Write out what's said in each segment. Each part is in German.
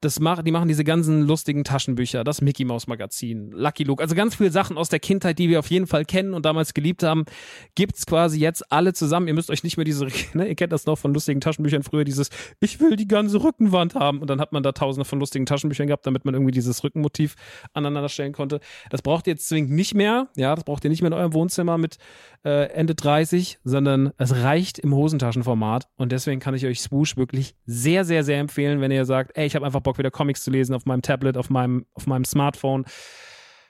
das mach, die machen diese ganzen lustigen Taschenbücher, das Mickey Mouse Magazin, Lucky Luke, also ganz viele Sachen aus der Kindheit, die wir auf jeden Fall kennen und damals geliebt haben, gibt's quasi jetzt alle zusammen. Ihr müsst euch nicht mehr diese, ne, ihr kennt das noch von lustigen Taschenbüchern früher, dieses, ich will die ganze Rückenwand haben und dann hat man da tausende von lustigen Taschenbüchern gehabt, damit man irgendwie dieses Rückenmotiv aneinander stellen konnte. Das braucht ihr jetzt zwingend nicht mehr, ja, das braucht ihr nicht mehr in eurem Wohnzimmer mit äh, Ende 30, sondern es reicht im Hosentaschenformat und deswegen kann ich euch Swoosh wirklich sehr, sehr, sehr empfehlen, wenn ihr sagt, ey, ich habe einfach Bock wieder Comics zu lesen auf meinem Tablet, auf meinem, auf meinem Smartphone.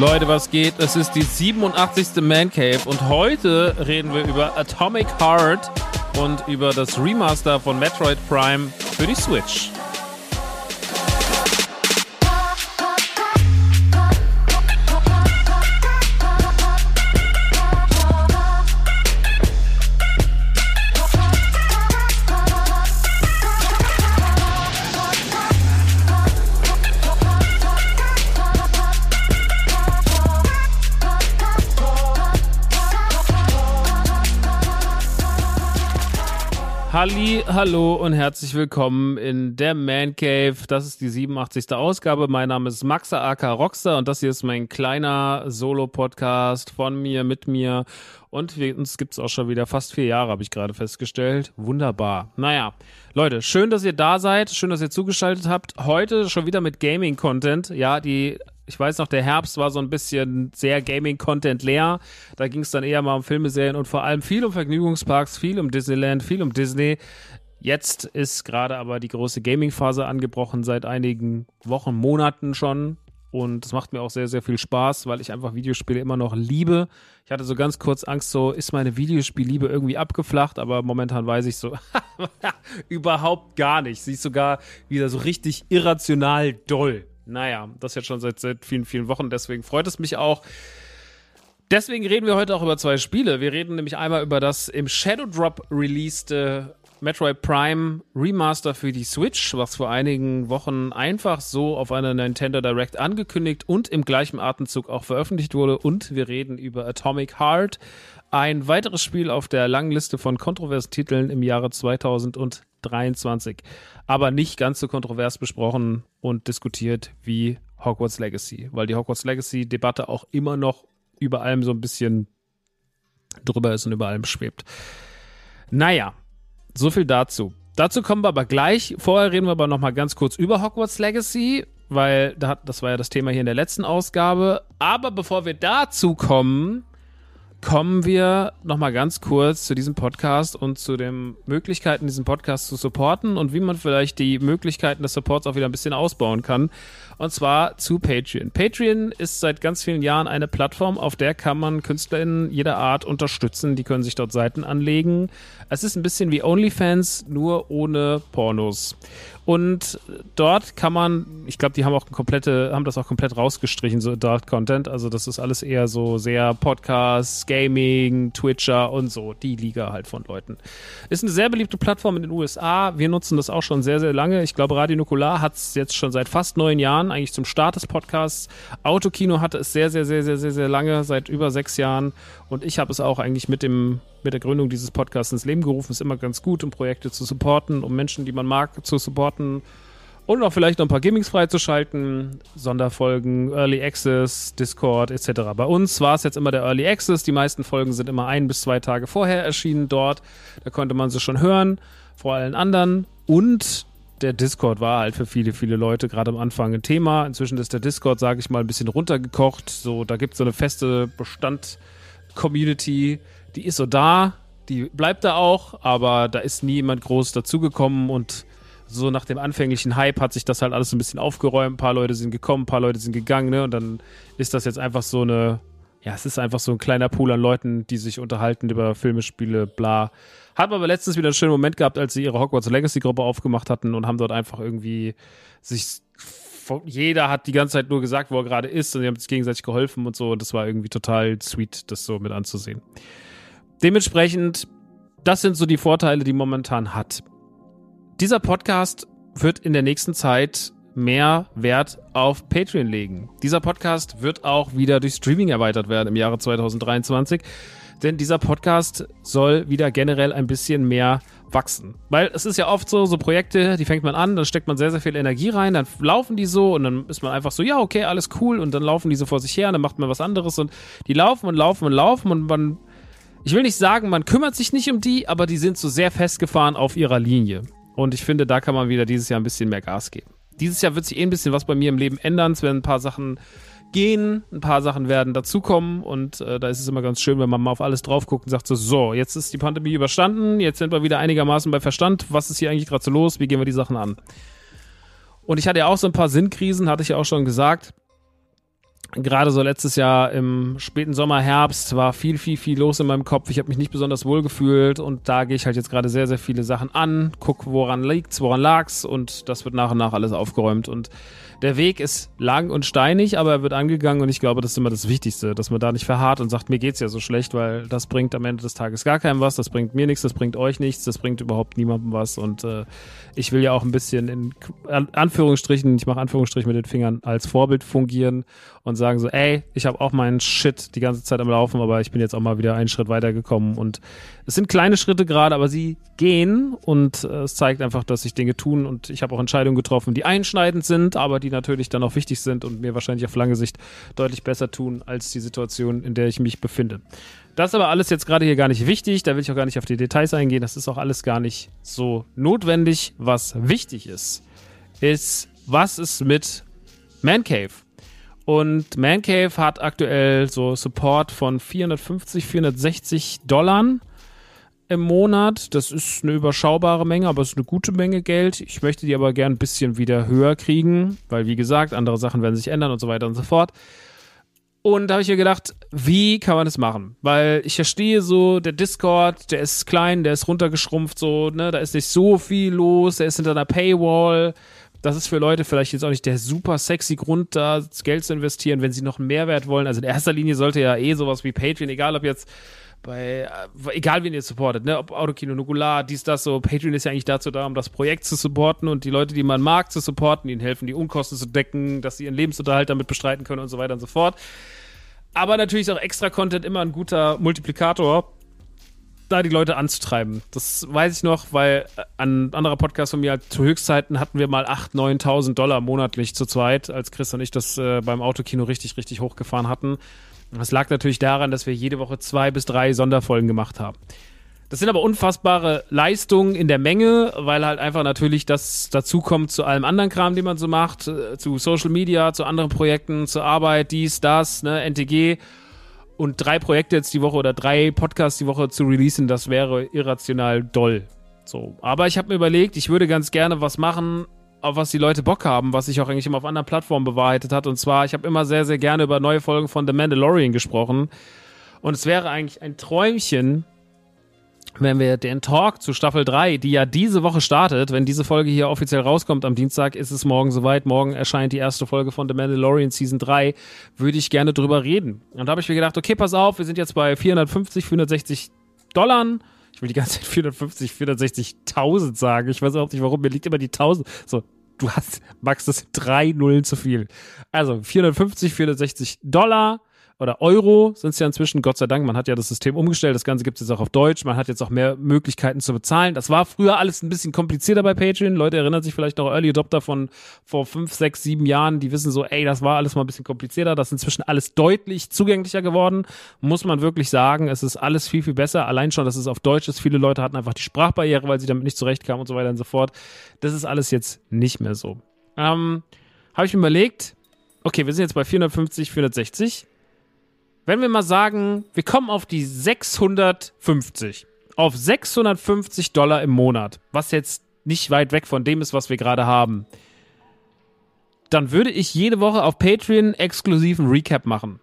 Leute, was geht? Es ist die 87. Man Cave und heute reden wir über Atomic Heart und über das Remaster von Metroid Prime für die Switch. Halli, hallo und herzlich willkommen in der Man Cave. Das ist die 87. Ausgabe. Mein Name ist Maxa aka Rockstar und das hier ist mein kleiner Solo-Podcast von mir, mit mir. Und wir, uns gibt's auch schon wieder fast vier Jahre, habe ich gerade festgestellt. Wunderbar. Naja, Leute, schön, dass ihr da seid. Schön, dass ihr zugeschaltet habt. Heute schon wieder mit Gaming-Content. Ja, die ich weiß noch, der Herbst war so ein bisschen sehr Gaming-Content leer. Da ging es dann eher mal um Filme, Serien und vor allem viel um Vergnügungsparks, viel um Disneyland, viel um Disney. Jetzt ist gerade aber die große Gaming-Phase angebrochen, seit einigen Wochen, Monaten schon. Und es macht mir auch sehr, sehr viel Spaß, weil ich einfach Videospiele immer noch liebe. Ich hatte so ganz kurz Angst, so ist meine Videospielliebe irgendwie abgeflacht, aber momentan weiß ich so überhaupt gar nicht. Sie ist sogar wieder so richtig irrational doll. Naja, das jetzt schon seit, seit vielen, vielen Wochen. Deswegen freut es mich auch. Deswegen reden wir heute auch über zwei Spiele. Wir reden nämlich einmal über das im Shadow Drop released Metroid Prime Remaster für die Switch, was vor einigen Wochen einfach so auf einer Nintendo Direct angekündigt und im gleichen Atemzug auch veröffentlicht wurde. Und wir reden über Atomic Heart, ein weiteres Spiel auf der langen Liste von kontroversen Titeln im Jahre 2023. Aber nicht ganz so kontrovers besprochen und diskutiert wie Hogwarts Legacy, weil die Hogwarts Legacy-Debatte auch immer noch über allem so ein bisschen drüber ist und über allem schwebt. Naja, so viel dazu. Dazu kommen wir aber gleich. Vorher reden wir aber noch mal ganz kurz über Hogwarts Legacy, weil das war ja das Thema hier in der letzten Ausgabe. Aber bevor wir dazu kommen, kommen wir nochmal ganz kurz zu diesem Podcast und zu den Möglichkeiten, diesen Podcast zu supporten und wie man vielleicht die Möglichkeiten des Supports auch wieder ein bisschen ausbauen kann. Und zwar zu Patreon. Patreon ist seit ganz vielen Jahren eine Plattform, auf der kann man KünstlerInnen jeder Art unterstützen. Die können sich dort Seiten anlegen. Es ist ein bisschen wie OnlyFans, nur ohne Pornos. Und dort kann man, ich glaube, die haben auch komplette, haben das auch komplett rausgestrichen, so Dark Content. Also das ist alles eher so sehr Podcasts, Gaming, Twitcher und so, die Liga halt von Leuten. Ist eine sehr beliebte Plattform in den USA. Wir nutzen das auch schon sehr, sehr lange. Ich glaube, Radio Nukular hat es jetzt schon seit fast neun Jahren, eigentlich zum Start des Podcasts. Autokino hatte es sehr, sehr, sehr, sehr, sehr, sehr lange, seit über sechs Jahren. Und ich habe es auch eigentlich mit dem mit der Gründung dieses Podcasts ins Leben gerufen. Ist immer ganz gut, um Projekte zu supporten, um Menschen, die man mag, zu supporten und auch vielleicht noch ein paar Gimmicks freizuschalten, Sonderfolgen, Early Access, Discord etc. Bei uns war es jetzt immer der Early Access. Die meisten Folgen sind immer ein bis zwei Tage vorher erschienen dort. Da konnte man sie schon hören, vor allen anderen. Und der Discord war halt für viele, viele Leute gerade am Anfang ein Thema. Inzwischen ist der Discord, sage ich mal, ein bisschen runtergekocht. So, da gibt es so eine feste Bestand-Community, die ist so da, die bleibt da auch, aber da ist nie jemand groß dazugekommen und so nach dem anfänglichen Hype hat sich das halt alles so ein bisschen aufgeräumt. Ein paar Leute sind gekommen, ein paar Leute sind gegangen, ne? Und dann ist das jetzt einfach so eine, ja, es ist einfach so ein kleiner Pool an Leuten, die sich unterhalten über Filme, Spiele, bla. Hat aber letztens wieder einen schönen Moment gehabt, als sie ihre Hogwarts Legacy Gruppe aufgemacht hatten und haben dort einfach irgendwie sich jeder hat die ganze Zeit nur gesagt, wo er gerade ist und sie haben sich gegenseitig geholfen und so und das war irgendwie total sweet, das so mit anzusehen. Dementsprechend, das sind so die Vorteile, die momentan hat. Dieser Podcast wird in der nächsten Zeit mehr Wert auf Patreon legen. Dieser Podcast wird auch wieder durch Streaming erweitert werden im Jahre 2023, denn dieser Podcast soll wieder generell ein bisschen mehr wachsen. Weil es ist ja oft so, so Projekte, die fängt man an, dann steckt man sehr, sehr viel Energie rein, dann laufen die so und dann ist man einfach so, ja, okay, alles cool und dann laufen die so vor sich her und dann macht man was anderes und die laufen und laufen und laufen und man ich will nicht sagen, man kümmert sich nicht um die, aber die sind so sehr festgefahren auf ihrer Linie. Und ich finde, da kann man wieder dieses Jahr ein bisschen mehr Gas geben. Dieses Jahr wird sich eh ein bisschen was bei mir im Leben ändern. Es werden ein paar Sachen gehen, ein paar Sachen werden dazukommen und äh, da ist es immer ganz schön, wenn man mal auf alles drauf guckt und sagt so, so, jetzt ist die Pandemie überstanden, jetzt sind wir wieder einigermaßen bei Verstand. Was ist hier eigentlich gerade so los? Wie gehen wir die Sachen an? Und ich hatte ja auch so ein paar Sinnkrisen, hatte ich ja auch schon gesagt gerade so letztes Jahr im späten Sommer, Herbst war viel, viel, viel los in meinem Kopf. Ich habe mich nicht besonders wohl gefühlt und da gehe ich halt jetzt gerade sehr, sehr viele Sachen an, guck, woran liegt's, woran lag's und das wird nach und nach alles aufgeräumt und der Weg ist lang und steinig, aber er wird angegangen und ich glaube, das ist immer das Wichtigste, dass man da nicht verharrt und sagt, mir geht's ja so schlecht, weil das bringt am Ende des Tages gar keinem was, das bringt mir nichts, das bringt euch nichts, das bringt überhaupt niemandem was und äh, ich will ja auch ein bisschen in Anführungsstrichen, ich mache Anführungsstrichen mit den Fingern, als Vorbild fungieren und sagen so, ey, ich habe auch meinen Shit die ganze Zeit am Laufen, aber ich bin jetzt auch mal wieder einen Schritt weitergekommen und es sind kleine Schritte gerade, aber sie gehen und äh, es zeigt einfach, dass sich Dinge tun und ich habe auch Entscheidungen getroffen, die einschneidend sind, aber die natürlich dann auch wichtig sind und mir wahrscheinlich auf lange Sicht deutlich besser tun als die Situation, in der ich mich befinde. Das ist aber alles jetzt gerade hier gar nicht wichtig, da will ich auch gar nicht auf die Details eingehen, das ist auch alles gar nicht so notwendig. Was wichtig ist, ist, was ist mit Man Cave? Und Man Cave hat aktuell so Support von 450, 460 Dollar im Monat. Das ist eine überschaubare Menge, aber es ist eine gute Menge Geld. Ich möchte die aber gern ein bisschen wieder höher kriegen, weil wie gesagt, andere Sachen werden sich ändern und so weiter und so fort. Und da habe ich mir gedacht, wie kann man das machen? Weil ich verstehe so, der Discord, der ist klein, der ist runtergeschrumpft, so, ne, da ist nicht so viel los, der ist hinter einer Paywall. Das ist für Leute vielleicht jetzt auch nicht der super sexy Grund, da Geld zu investieren, wenn sie noch einen Mehrwert wollen. Also in erster Linie sollte ja eh sowas wie Patreon, egal ob jetzt bei, äh, egal wen ihr supportet, ne, ob Autokino, Nugular, dies, das, so, Patreon ist ja eigentlich dazu da, um das Projekt zu supporten und die Leute, die man mag, zu supporten, ihnen helfen, die Unkosten zu decken, dass sie ihren Lebensunterhalt damit bestreiten können und so weiter und so fort. Aber natürlich ist auch extra Content immer ein guter Multiplikator, da die Leute anzutreiben. Das weiß ich noch, weil äh, an anderer Podcast von mir halt, zu Höchstzeiten hatten wir mal 8.000, 9.000 Dollar monatlich zu zweit, als Chris und ich das äh, beim Autokino richtig, richtig hochgefahren hatten. Das lag natürlich daran, dass wir jede Woche zwei bis drei Sonderfolgen gemacht haben. Das sind aber unfassbare Leistungen in der Menge, weil halt einfach natürlich das dazukommt zu allem anderen Kram, den man so macht, äh, zu Social Media, zu anderen Projekten, zur Arbeit, dies, das, ne, NTG. Und drei Projekte jetzt die Woche oder drei Podcasts die Woche zu releasen, das wäre irrational doll. So. Aber ich habe mir überlegt, ich würde ganz gerne was machen, auf was die Leute Bock haben, was sich auch eigentlich immer auf anderen Plattformen bewahrheitet hat. Und zwar, ich habe immer sehr, sehr gerne über neue Folgen von The Mandalorian gesprochen. Und es wäre eigentlich ein Träumchen, wenn wir den Talk zu Staffel 3, die ja diese Woche startet, wenn diese Folge hier offiziell rauskommt am Dienstag, ist es morgen soweit. Morgen erscheint die erste Folge von The Mandalorian Season 3. Würde ich gerne drüber reden. Und da habe ich mir gedacht, okay, pass auf, wir sind jetzt bei 450, 460 Dollar. Ich will die ganze Zeit 450, 460.000 sagen. Ich weiß auch nicht warum. Mir liegt immer die 1000. So, du hast, Max, das sind drei Nullen zu viel. Also 450, 460 Dollar oder Euro sind es ja inzwischen, Gott sei Dank, man hat ja das System umgestellt, das Ganze gibt es jetzt auch auf Deutsch, man hat jetzt auch mehr Möglichkeiten zu bezahlen. Das war früher alles ein bisschen komplizierter bei Patreon. Leute erinnern sich vielleicht noch Early Adopter von vor fünf, sechs, sieben Jahren, die wissen so, ey, das war alles mal ein bisschen komplizierter, das ist inzwischen alles deutlich zugänglicher geworden, muss man wirklich sagen. Es ist alles viel, viel besser. Allein schon, dass es auf Deutsch ist. Viele Leute hatten einfach die Sprachbarriere, weil sie damit nicht zurechtkamen und so weiter und so fort. Das ist alles jetzt nicht mehr so. Ähm, Habe ich mir überlegt, okay, wir sind jetzt bei 450, 460 wenn wir mal sagen, wir kommen auf die 650, auf 650 Dollar im Monat, was jetzt nicht weit weg von dem ist, was wir gerade haben, dann würde ich jede Woche auf Patreon exklusiven Recap machen.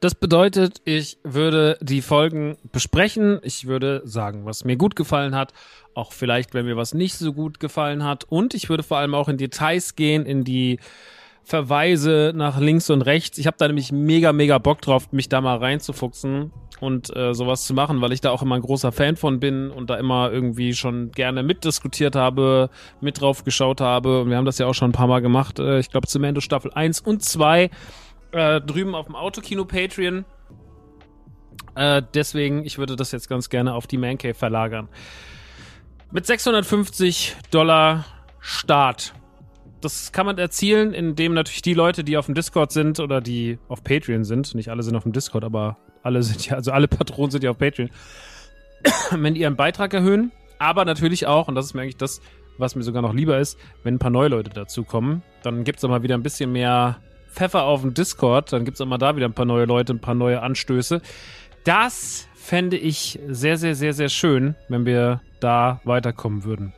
Das bedeutet, ich würde die Folgen besprechen. Ich würde sagen, was mir gut gefallen hat. Auch vielleicht, wenn mir was nicht so gut gefallen hat. Und ich würde vor allem auch in Details gehen, in die Verweise nach links und rechts. Ich habe da nämlich mega, mega Bock drauf, mich da mal reinzufuchsen und äh, sowas zu machen, weil ich da auch immer ein großer Fan von bin und da immer irgendwie schon gerne mitdiskutiert habe, mit drauf geschaut habe. Und wir haben das ja auch schon ein paar Mal gemacht. Äh, ich glaube, Zemento Staffel 1 und 2 äh, drüben auf dem Autokino Patreon. Äh, deswegen, ich würde das jetzt ganz gerne auf die Mancave verlagern. Mit 650 Dollar Start das kann man erzielen, indem natürlich die Leute, die auf dem Discord sind oder die auf Patreon sind, nicht alle sind auf dem Discord, aber alle sind ja, also alle Patronen sind ja auf Patreon, wenn die ihren Beitrag erhöhen, aber natürlich auch, und das ist mir eigentlich das, was mir sogar noch lieber ist, wenn ein paar neue Leute dazukommen, dann gibt es auch mal wieder ein bisschen mehr Pfeffer auf dem Discord, dann gibt es auch mal da wieder ein paar neue Leute, ein paar neue Anstöße. Das fände ich sehr, sehr, sehr, sehr schön, wenn wir da weiterkommen würden.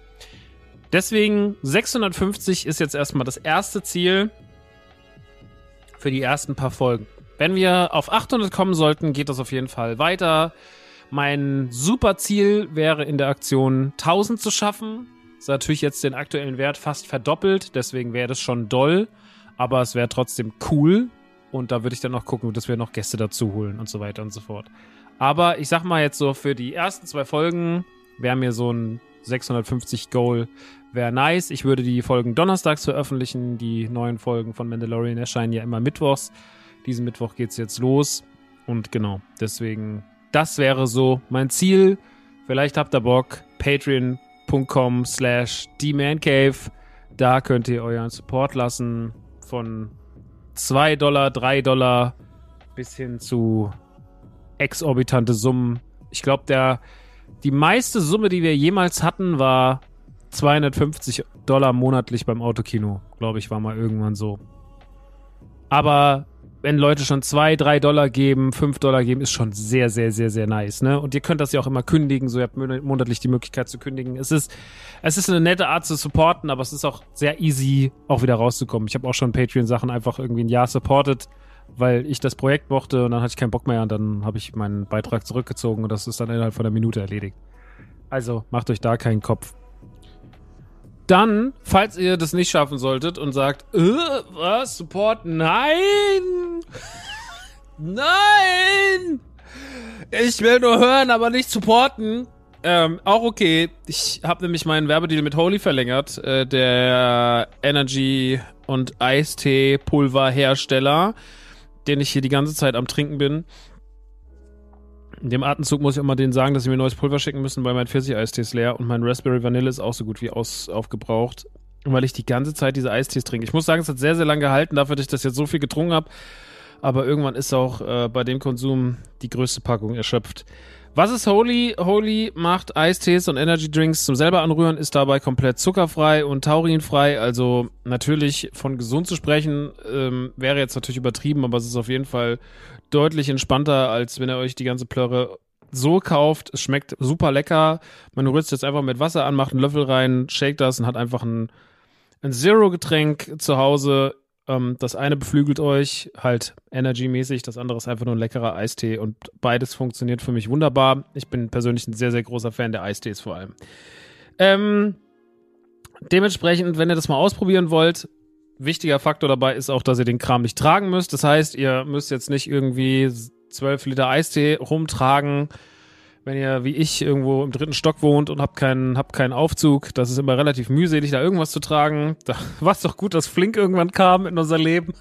Deswegen 650 ist jetzt erstmal das erste Ziel für die ersten paar Folgen. Wenn wir auf 800 kommen sollten, geht das auf jeden Fall weiter. Mein super Ziel wäre in der Aktion 1000 zu schaffen. Ist natürlich jetzt den aktuellen Wert fast verdoppelt, deswegen wäre das schon doll, aber es wäre trotzdem cool. Und da würde ich dann noch gucken, dass wir noch Gäste dazu holen und so weiter und so fort. Aber ich sag mal jetzt so, für die ersten zwei Folgen wäre mir so ein 650 Goal wäre nice. Ich würde die Folgen donnerstags veröffentlichen. Die neuen Folgen von Mandalorian erscheinen ja immer mittwochs. Diesen Mittwoch geht's jetzt los. Und genau, deswegen, das wäre so mein Ziel. Vielleicht habt ihr Bock. Patreon.com slash Cave. Da könnt ihr euren Support lassen. Von 2 Dollar, 3 Dollar bis hin zu exorbitante Summen. Ich glaube, der die meiste Summe, die wir jemals hatten, war 250 Dollar monatlich beim Autokino, glaube ich, war mal irgendwann so. Aber wenn Leute schon 2, 3 Dollar geben, 5 Dollar geben, ist schon sehr, sehr, sehr, sehr nice, ne? Und ihr könnt das ja auch immer kündigen, so ihr habt monatlich die Möglichkeit zu kündigen. Es ist, es ist eine nette Art zu supporten, aber es ist auch sehr easy, auch wieder rauszukommen. Ich habe auch schon Patreon-Sachen einfach irgendwie ein Jahr supported, weil ich das Projekt mochte und dann hatte ich keinen Bock mehr und dann habe ich meinen Beitrag zurückgezogen und das ist dann innerhalb von einer Minute erledigt. Also macht euch da keinen Kopf. Dann, falls ihr das nicht schaffen solltet und sagt, äh, was, Support? Nein! Nein! Ich will nur hören, aber nicht supporten. Ähm, auch okay. Ich habe nämlich meinen Werbedeal mit Holy verlängert, äh, der Energy und Eistee-Pulverhersteller, den ich hier die ganze Zeit am Trinken bin. In dem Atemzug muss ich auch mal denen sagen, dass sie mir neues Pulver schicken müssen, weil mein Pfirsich-Eistee ist leer und mein Raspberry Vanille ist auch so gut wie aus, aufgebraucht. Weil ich die ganze Zeit diese Eistees trinke. Ich muss sagen, es hat sehr, sehr lange gehalten, dafür, dass ich das jetzt so viel getrunken habe. Aber irgendwann ist auch äh, bei dem Konsum die größte Packung erschöpft. Was ist Holy? Holy macht Eistees und Energy Drinks zum selber anrühren, ist dabei komplett zuckerfrei und taurinfrei. Also natürlich von gesund zu sprechen, ähm, wäre jetzt natürlich übertrieben, aber es ist auf jeden Fall deutlich entspannter, als wenn ihr euch die ganze Plörre so kauft. Es schmeckt super lecker. Man rührt es jetzt einfach mit Wasser an, macht einen Löffel rein, shake das und hat einfach ein, ein Zero-Getränk zu Hause ähm, das eine beflügelt euch halt energy-mäßig, das andere ist einfach nur ein leckerer Eistee und beides funktioniert für mich wunderbar. Ich bin persönlich ein sehr, sehr großer Fan der Eistees vor allem. Ähm, dementsprechend, wenn ihr das mal ausprobieren wollt, wichtiger Faktor dabei ist auch, dass ihr den Kram nicht tragen müsst. Das heißt, ihr müsst jetzt nicht irgendwie 12 Liter Eistee rumtragen wenn ihr wie ich irgendwo im dritten Stock wohnt und habt keinen, habt keinen Aufzug, das ist immer relativ mühselig, da irgendwas zu tragen. Da war es doch gut, dass Flink irgendwann kam in unser Leben.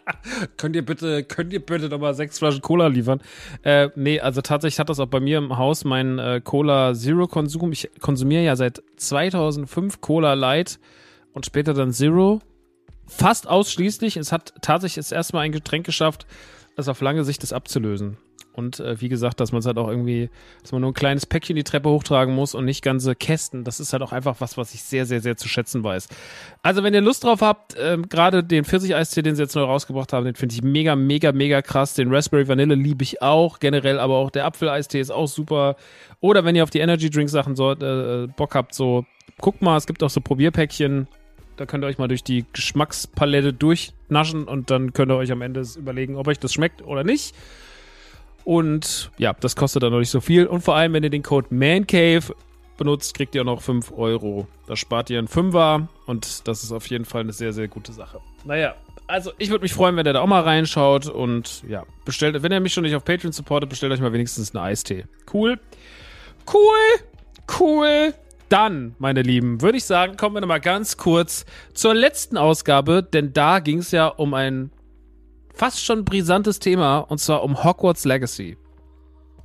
könnt ihr bitte, könnt ihr bitte nochmal sechs Flaschen Cola liefern? Äh, nee, also tatsächlich hat das auch bei mir im Haus mein äh, Cola Zero Konsum. Ich konsumiere ja seit 2005 Cola Light und später dann Zero. Fast ausschließlich. Es hat tatsächlich das erste Mal ein Getränk geschafft, das auf lange Sicht das abzulösen. Und äh, wie gesagt, dass man es halt auch irgendwie, dass man nur ein kleines Päckchen die Treppe hochtragen muss und nicht ganze Kästen. Das ist halt auch einfach was, was ich sehr, sehr, sehr zu schätzen weiß. Also, wenn ihr Lust drauf habt, äh, gerade den Pfirsich-Eistee, den sie jetzt neu rausgebracht haben, den finde ich mega, mega, mega krass. Den Raspberry Vanille liebe ich auch. Generell aber auch der Apfel-Eistee ist auch super. Oder wenn ihr auf die Energy Drink Sachen so, äh, Bock habt, so guckt mal, es gibt auch so Probierpäckchen. Da könnt ihr euch mal durch die Geschmackspalette durchnaschen und dann könnt ihr euch am Ende überlegen, ob euch das schmeckt oder nicht. Und ja, das kostet dann noch nicht so viel. Und vor allem, wenn ihr den Code MANCAVE benutzt, kriegt ihr auch noch 5 Euro. Da spart ihr einen Fünfer und das ist auf jeden Fall eine sehr, sehr gute Sache. Naja, also ich würde mich freuen, wenn ihr da auch mal reinschaut und ja, bestellt, wenn ihr mich schon nicht auf Patreon supportet, bestellt euch mal wenigstens einen Eistee. Cool. Cool. Cool. Dann, meine Lieben, würde ich sagen, kommen wir nochmal ganz kurz zur letzten Ausgabe, denn da ging es ja um ein fast schon brisantes Thema und zwar um Hogwarts Legacy.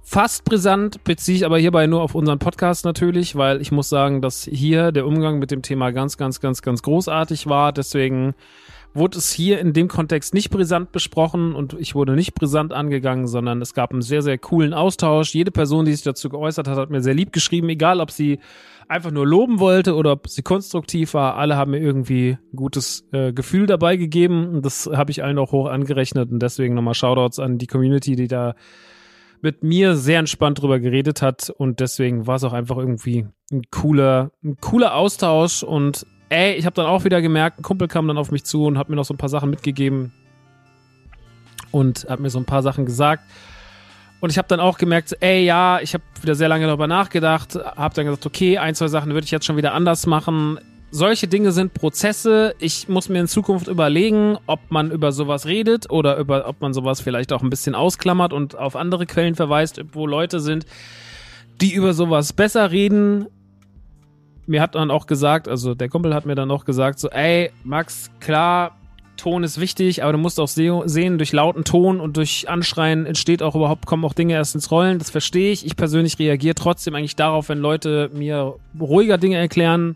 Fast brisant beziehe ich aber hierbei nur auf unseren Podcast natürlich, weil ich muss sagen, dass hier der Umgang mit dem Thema ganz, ganz, ganz, ganz großartig war. Deswegen wurde es hier in dem Kontext nicht brisant besprochen und ich wurde nicht brisant angegangen, sondern es gab einen sehr, sehr coolen Austausch. Jede Person, die sich dazu geäußert hat, hat mir sehr lieb geschrieben, egal ob sie einfach nur loben wollte oder ob sie konstruktiv war. Alle haben mir irgendwie ein gutes äh, Gefühl dabei gegeben und das habe ich allen auch hoch angerechnet und deswegen nochmal Shoutouts an die Community, die da mit mir sehr entspannt drüber geredet hat und deswegen war es auch einfach irgendwie ein cooler, ein cooler Austausch und ey, ich habe dann auch wieder gemerkt, ein Kumpel kam dann auf mich zu und hat mir noch so ein paar Sachen mitgegeben und hat mir so ein paar Sachen gesagt und ich habe dann auch gemerkt, ey, ja, ich habe wieder sehr lange darüber nachgedacht, habe dann gesagt, okay, ein, zwei Sachen würde ich jetzt schon wieder anders machen. Solche Dinge sind Prozesse. Ich muss mir in Zukunft überlegen, ob man über sowas redet oder über, ob man sowas vielleicht auch ein bisschen ausklammert und auf andere Quellen verweist, wo Leute sind, die über sowas besser reden. Mir hat dann auch gesagt, also der Kumpel hat mir dann auch gesagt, so, ey, Max, klar, Ton ist wichtig, aber du musst auch sehen, durch lauten Ton und durch Anschreien entsteht auch überhaupt, kommen auch Dinge erst ins Rollen. Das verstehe ich. Ich persönlich reagiere trotzdem eigentlich darauf, wenn Leute mir ruhiger Dinge erklären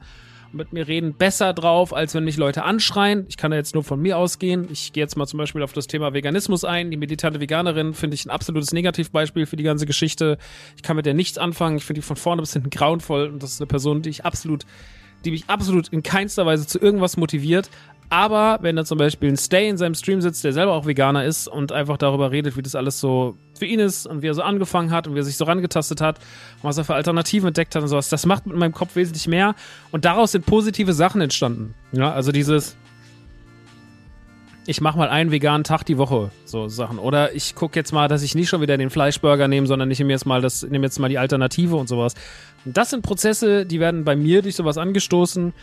mit mir reden, besser drauf, als wenn mich Leute anschreien. Ich kann da jetzt nur von mir ausgehen. Ich gehe jetzt mal zum Beispiel auf das Thema Veganismus ein. Die militante Veganerin finde ich ein absolutes Negativbeispiel für die ganze Geschichte. Ich kann mit der nichts anfangen. Ich finde die von vorne bis hinten grauenvoll und das ist eine Person, die ich absolut die mich absolut in keinster Weise zu irgendwas motiviert, aber wenn da zum Beispiel ein Stay in seinem Stream sitzt, der selber auch Veganer ist und einfach darüber redet, wie das alles so für ihn ist und wie er so angefangen hat und wie er sich so rangetastet hat was er für Alternativen entdeckt hat und sowas, das macht mit meinem Kopf wesentlich mehr und daraus sind positive Sachen entstanden. Ja, also dieses, ich mache mal einen veganen Tag die Woche, so Sachen. Oder ich gucke jetzt mal, dass ich nicht schon wieder den Fleischburger nehme, sondern ich nehme jetzt mal das, nehme jetzt mal die Alternative und sowas. Und das sind Prozesse, die werden bei mir durch sowas angestoßen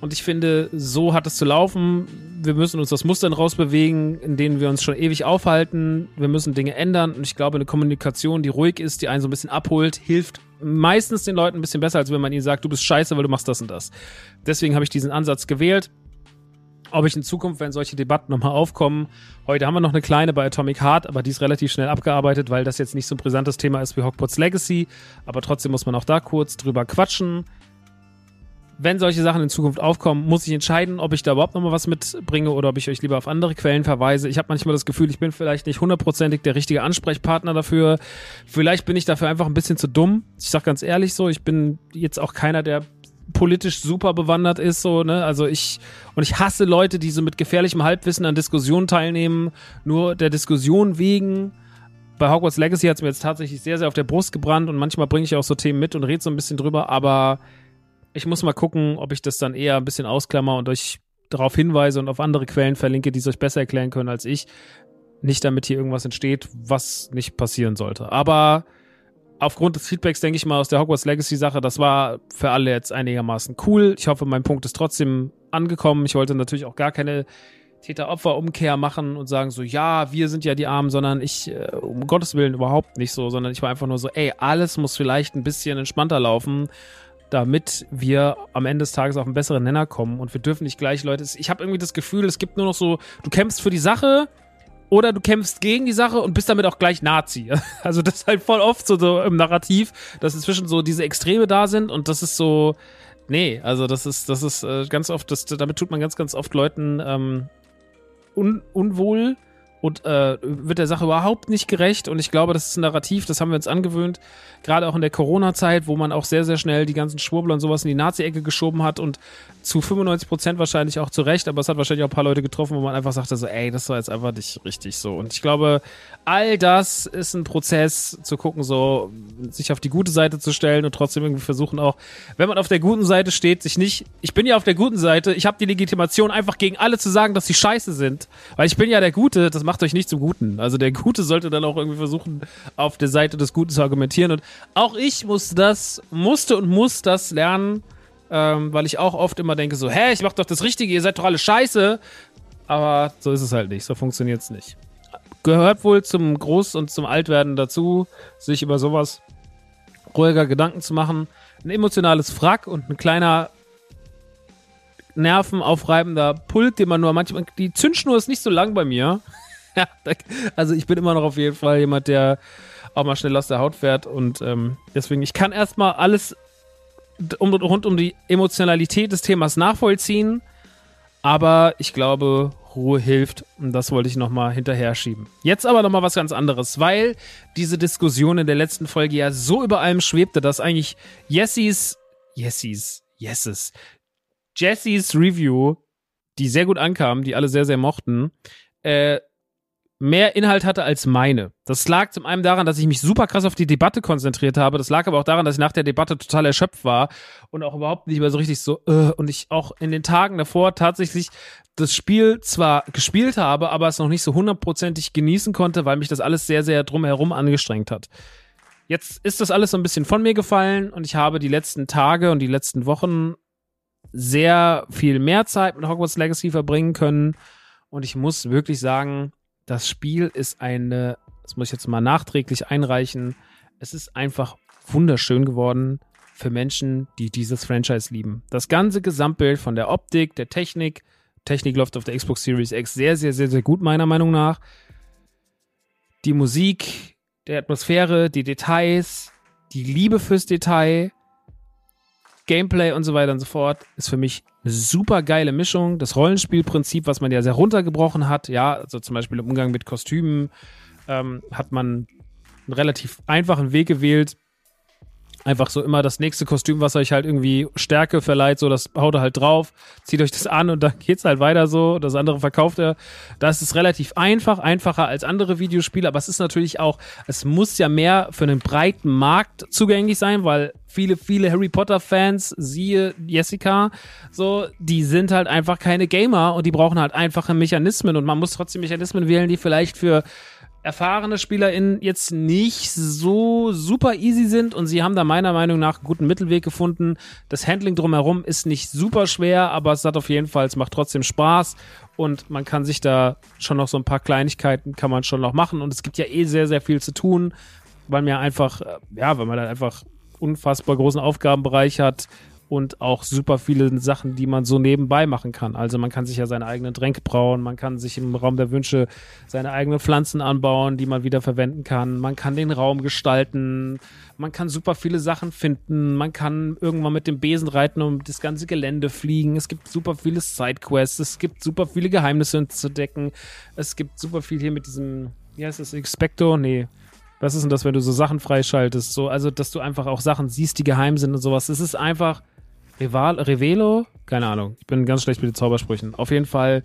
und ich finde, so hat es zu laufen. Wir müssen uns aus Mustern rausbewegen, in denen wir uns schon ewig aufhalten. Wir müssen Dinge ändern. Und ich glaube, eine Kommunikation, die ruhig ist, die einen so ein bisschen abholt, hilft meistens den Leuten ein bisschen besser, als wenn man ihnen sagt, du bist scheiße, weil du machst das und das. Deswegen habe ich diesen Ansatz gewählt. Ob ich in Zukunft, wenn solche Debatten nochmal aufkommen, heute haben wir noch eine kleine bei Atomic Heart, aber die ist relativ schnell abgearbeitet, weil das jetzt nicht so ein brisantes Thema ist wie Hogwarts Legacy. Aber trotzdem muss man auch da kurz drüber quatschen wenn solche Sachen in Zukunft aufkommen, muss ich entscheiden, ob ich da überhaupt nochmal was mitbringe oder ob ich euch lieber auf andere Quellen verweise. Ich habe manchmal das Gefühl, ich bin vielleicht nicht hundertprozentig der richtige Ansprechpartner dafür. Vielleicht bin ich dafür einfach ein bisschen zu dumm. Ich sag ganz ehrlich so, ich bin jetzt auch keiner, der politisch super bewandert ist, so, ne? Also ich, und ich hasse Leute, die so mit gefährlichem Halbwissen an Diskussionen teilnehmen, nur der Diskussion wegen. Bei Hogwarts Legacy hat es mir jetzt tatsächlich sehr, sehr auf der Brust gebrannt und manchmal bringe ich auch so Themen mit und rede so ein bisschen drüber, aber ich muss mal gucken, ob ich das dann eher ein bisschen ausklammer und euch darauf hinweise und auf andere Quellen verlinke, die es euch besser erklären können als ich. Nicht damit hier irgendwas entsteht, was nicht passieren sollte. Aber aufgrund des Feedbacks denke ich mal aus der Hogwarts Legacy Sache, das war für alle jetzt einigermaßen cool. Ich hoffe, mein Punkt ist trotzdem angekommen. Ich wollte natürlich auch gar keine Täter-Opfer-Umkehr machen und sagen so, ja, wir sind ja die Armen, sondern ich, äh, um Gottes Willen überhaupt nicht so, sondern ich war einfach nur so, ey, alles muss vielleicht ein bisschen entspannter laufen, damit wir am Ende des Tages auf einen besseren Nenner kommen und wir dürfen nicht gleich Leute, ich habe irgendwie das Gefühl, es gibt nur noch so, du kämpfst für die Sache, oder du kämpfst gegen die Sache und bist damit auch gleich Nazi. Also das ist halt voll oft so, so im Narrativ, dass inzwischen so diese Extreme da sind und das ist so, nee, also das ist, das ist äh, ganz oft, das, damit tut man ganz, ganz oft Leuten ähm, un, unwohl und äh, wird der Sache überhaupt nicht gerecht. Und ich glaube, das ist ein Narrativ, das haben wir uns angewöhnt, gerade auch in der Corona-Zeit, wo man auch sehr, sehr schnell die ganzen Schwurbler und sowas in die Nazi-Ecke geschoben hat und zu 95 Prozent wahrscheinlich auch zu Recht, aber es hat wahrscheinlich auch ein paar Leute getroffen, wo man einfach sagte so, ey, das war jetzt einfach nicht richtig so. Und ich glaube, all das ist ein Prozess, zu gucken, so, sich auf die gute Seite zu stellen und trotzdem irgendwie versuchen auch, wenn man auf der guten Seite steht, sich nicht, ich bin ja auf der guten Seite, ich habe die Legitimation, einfach gegen alle zu sagen, dass sie scheiße sind, weil ich bin ja der Gute, das macht euch nicht zum Guten. Also der Gute sollte dann auch irgendwie versuchen, auf der Seite des Guten zu argumentieren und auch ich musste das, musste und muss das lernen, ähm, weil ich auch oft immer denke so, hä, ich mach doch das Richtige, ihr seid doch alle scheiße. Aber so ist es halt nicht, so funktioniert es nicht. Gehört wohl zum Groß- und zum Altwerden dazu, sich über sowas ruhiger Gedanken zu machen. Ein emotionales Frack und ein kleiner nervenaufreibender Pult, den man nur manchmal. Die Zündschnur ist nicht so lang bei mir. Also ich bin immer noch auf jeden Fall jemand, der auch mal schnell aus der Haut fährt und ähm, deswegen, ich kann erstmal alles um, rund um die Emotionalität des Themas nachvollziehen, aber ich glaube, Ruhe hilft und das wollte ich nochmal hinterher schieben. Jetzt aber nochmal was ganz anderes, weil diese Diskussion in der letzten Folge ja so über allem schwebte, dass eigentlich Jessys, Jessys, Yeses, Jessys Review, die sehr gut ankam, die alle sehr, sehr mochten, äh, mehr Inhalt hatte als meine. Das lag zum einen daran, dass ich mich super krass auf die Debatte konzentriert habe. Das lag aber auch daran, dass ich nach der Debatte total erschöpft war und auch überhaupt nicht mehr so richtig so, äh, und ich auch in den Tagen davor tatsächlich das Spiel zwar gespielt habe, aber es noch nicht so hundertprozentig genießen konnte, weil mich das alles sehr, sehr drumherum angestrengt hat. Jetzt ist das alles so ein bisschen von mir gefallen und ich habe die letzten Tage und die letzten Wochen sehr viel mehr Zeit mit Hogwarts Legacy verbringen können. Und ich muss wirklich sagen, das Spiel ist eine, das muss ich jetzt mal nachträglich einreichen, es ist einfach wunderschön geworden für Menschen, die dieses Franchise lieben. Das ganze Gesamtbild von der Optik, der Technik, Technik läuft auf der Xbox Series X sehr, sehr, sehr, sehr gut, meiner Meinung nach. Die Musik, die Atmosphäre, die Details, die Liebe fürs Detail, Gameplay und so weiter und so fort, ist für mich eine super geile Mischung. Das Rollenspielprinzip, was man ja sehr runtergebrochen hat, ja, also zum Beispiel im Umgang mit Kostümen, ähm, hat man einen relativ einfachen Weg gewählt, einfach so immer das nächste Kostüm, was euch halt irgendwie Stärke verleiht, so das haut er halt drauf, zieht euch das an und dann geht's halt weiter so. Das andere verkauft er. Das ist relativ einfach, einfacher als andere Videospiele, aber es ist natürlich auch, es muss ja mehr für einen breiten Markt zugänglich sein, weil viele, viele Harry Potter Fans, siehe Jessica, so, die sind halt einfach keine Gamer und die brauchen halt einfache Mechanismen und man muss trotzdem Mechanismen wählen, die vielleicht für erfahrene SpielerInnen jetzt nicht so super easy sind und sie haben da meiner Meinung nach einen guten Mittelweg gefunden. Das Handling drumherum ist nicht super schwer, aber es hat auf jeden Fall, es macht trotzdem Spaß und man kann sich da schon noch so ein paar Kleinigkeiten kann man schon noch machen und es gibt ja eh sehr, sehr viel zu tun, weil ja einfach, ja, weil man dann einfach unfassbar großen Aufgabenbereich hat und auch super viele Sachen, die man so nebenbei machen kann. Also man kann sich ja seine eigenen Tränke brauen, man kann sich im Raum der Wünsche seine eigenen Pflanzen anbauen, die man wieder verwenden kann. Man kann den Raum gestalten, man kann super viele Sachen finden, man kann irgendwann mit dem Besen reiten und das ganze Gelände fliegen. Es gibt super viele Sidequests, es gibt super viele Geheimnisse zu decken. Es gibt super viel hier mit diesem, wie heißt das, Expecto? Nee, was ist denn das, wenn du so Sachen freischaltest? So, also, dass du einfach auch Sachen siehst, die geheim sind und sowas. Es ist einfach Rival, Revelo? Keine Ahnung. Ich bin ganz schlecht mit den Zaubersprüchen. Auf jeden Fall,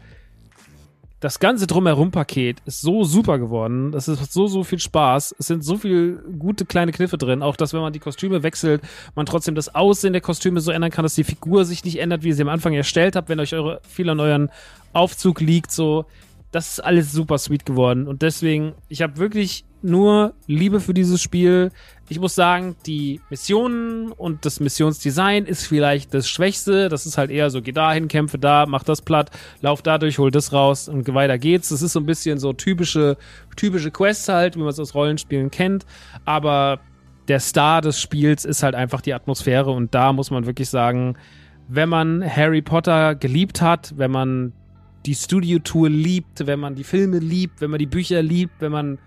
das ganze Drumherum-Paket ist so super geworden. Es ist so, so viel Spaß. Es sind so viele gute kleine Kniffe drin. Auch, dass wenn man die Kostüme wechselt, man trotzdem das Aussehen der Kostüme so ändern kann, dass die Figur sich nicht ändert, wie ihr sie am Anfang erstellt habt, wenn euch eure, viel an euren Aufzug liegt. So, das ist alles super sweet geworden. Und deswegen, ich habe wirklich nur Liebe für dieses Spiel. Ich muss sagen, die Missionen und das Missionsdesign ist vielleicht das Schwächste. Das ist halt eher so, geh dahin, kämpfe da, mach das platt, lauf dadurch, hol das raus und weiter geht's. Das ist so ein bisschen so typische, typische Quests halt, wie man es aus Rollenspielen kennt. Aber der Star des Spiels ist halt einfach die Atmosphäre und da muss man wirklich sagen, wenn man Harry Potter geliebt hat, wenn man die Studio-Tour liebt, wenn man die Filme liebt, wenn man die Bücher liebt, wenn man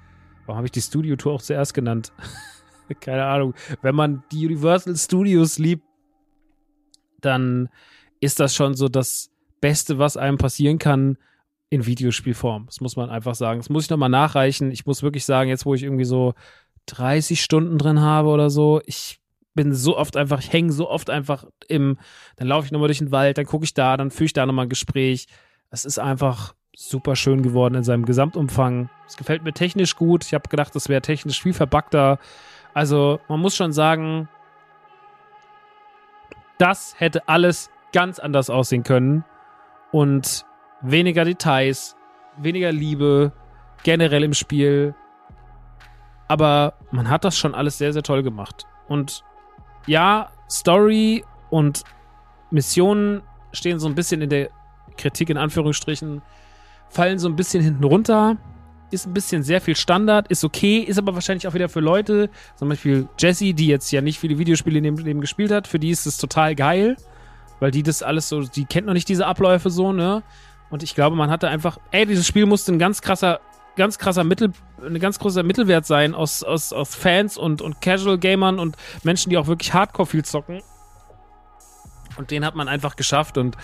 Warum habe ich die Studio-Tour auch zuerst genannt? Keine Ahnung. Wenn man die Universal Studios liebt, dann ist das schon so das Beste, was einem passieren kann in Videospielform. Das muss man einfach sagen. Das muss ich nochmal nachreichen. Ich muss wirklich sagen, jetzt wo ich irgendwie so 30 Stunden drin habe oder so, ich bin so oft einfach, ich hänge so oft einfach im, dann laufe ich nochmal durch den Wald, dann gucke ich da, dann führe ich da nochmal ein Gespräch. Es ist einfach super schön geworden in seinem Gesamtumfang. Es gefällt mir technisch gut. Ich habe gedacht, das wäre technisch viel verbackter. Also man muss schon sagen, das hätte alles ganz anders aussehen können. Und weniger Details, weniger Liebe generell im Spiel. Aber man hat das schon alles sehr, sehr toll gemacht. Und ja, Story und Missionen stehen so ein bisschen in der Kritik in Anführungsstrichen fallen so ein bisschen hinten runter. Ist ein bisschen sehr viel Standard, ist okay, ist aber wahrscheinlich auch wieder für Leute, zum Beispiel Jessie, die jetzt ja nicht viele Videospiele in dem Leben gespielt hat, für die ist es total geil, weil die das alles so, die kennt noch nicht diese Abläufe so, ne? Und ich glaube, man hatte einfach, ey, dieses Spiel musste ein ganz krasser, ganz krasser Mittel, ein ganz großer Mittelwert sein aus, aus, aus Fans und, und Casual-Gamern und Menschen, die auch wirklich Hardcore viel zocken. Und den hat man einfach geschafft und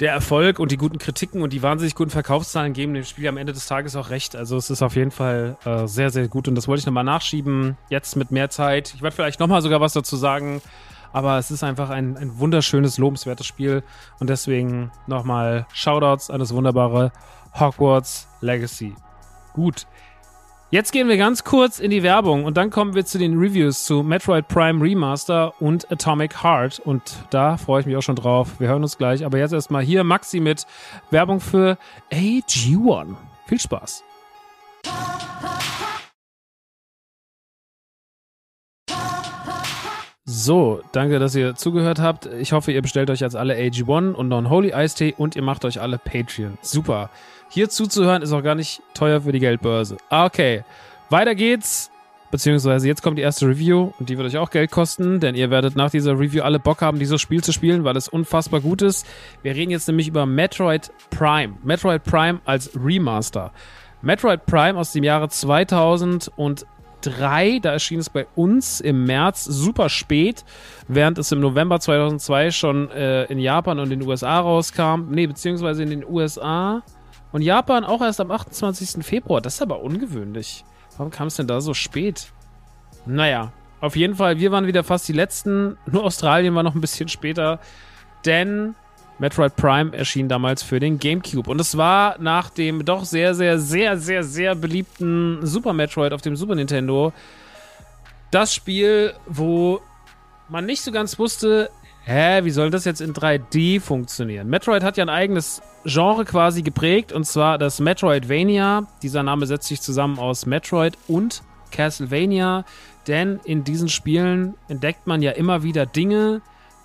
der Erfolg und die guten Kritiken und die wahnsinnig guten Verkaufszahlen geben dem Spiel am Ende des Tages auch recht. Also es ist auf jeden Fall äh, sehr, sehr gut und das wollte ich nochmal nachschieben. Jetzt mit mehr Zeit. Ich werde vielleicht nochmal sogar was dazu sagen, aber es ist einfach ein, ein wunderschönes, lobenswertes Spiel und deswegen nochmal Shoutouts an das wunderbare Hogwarts Legacy. Gut, Jetzt gehen wir ganz kurz in die Werbung und dann kommen wir zu den Reviews zu Metroid Prime Remaster und Atomic Heart. Und da freue ich mich auch schon drauf. Wir hören uns gleich. Aber jetzt erstmal hier Maxi mit Werbung für AG1. Viel Spaß. So, danke, dass ihr zugehört habt. Ich hoffe, ihr bestellt euch jetzt alle AG1 und Non-Holy Ice Tea und ihr macht euch alle Patreon. Super. Hier zuzuhören ist auch gar nicht teuer für die Geldbörse. Okay, weiter geht's. Beziehungsweise jetzt kommt die erste Review und die wird euch auch Geld kosten, denn ihr werdet nach dieser Review alle Bock haben, dieses Spiel zu spielen, weil es unfassbar gut ist. Wir reden jetzt nämlich über Metroid Prime. Metroid Prime als Remaster. Metroid Prime aus dem Jahre 2003, da erschien es bei uns im März super spät, während es im November 2002 schon äh, in Japan und in den USA rauskam. Nee, beziehungsweise in den USA und Japan auch erst am 28. Februar. Das ist aber ungewöhnlich. Warum kam es denn da so spät? Naja, auf jeden Fall, wir waren wieder fast die Letzten. Nur Australien war noch ein bisschen später. Denn Metroid Prime erschien damals für den GameCube. Und es war nach dem doch sehr, sehr, sehr, sehr, sehr beliebten Super Metroid auf dem Super Nintendo das Spiel, wo man nicht so ganz wusste, hä, wie soll das jetzt in 3D funktionieren? Metroid hat ja ein eigenes Genre quasi geprägt und zwar das Metroidvania. Dieser Name setzt sich zusammen aus Metroid und Castlevania, denn in diesen Spielen entdeckt man ja immer wieder Dinge,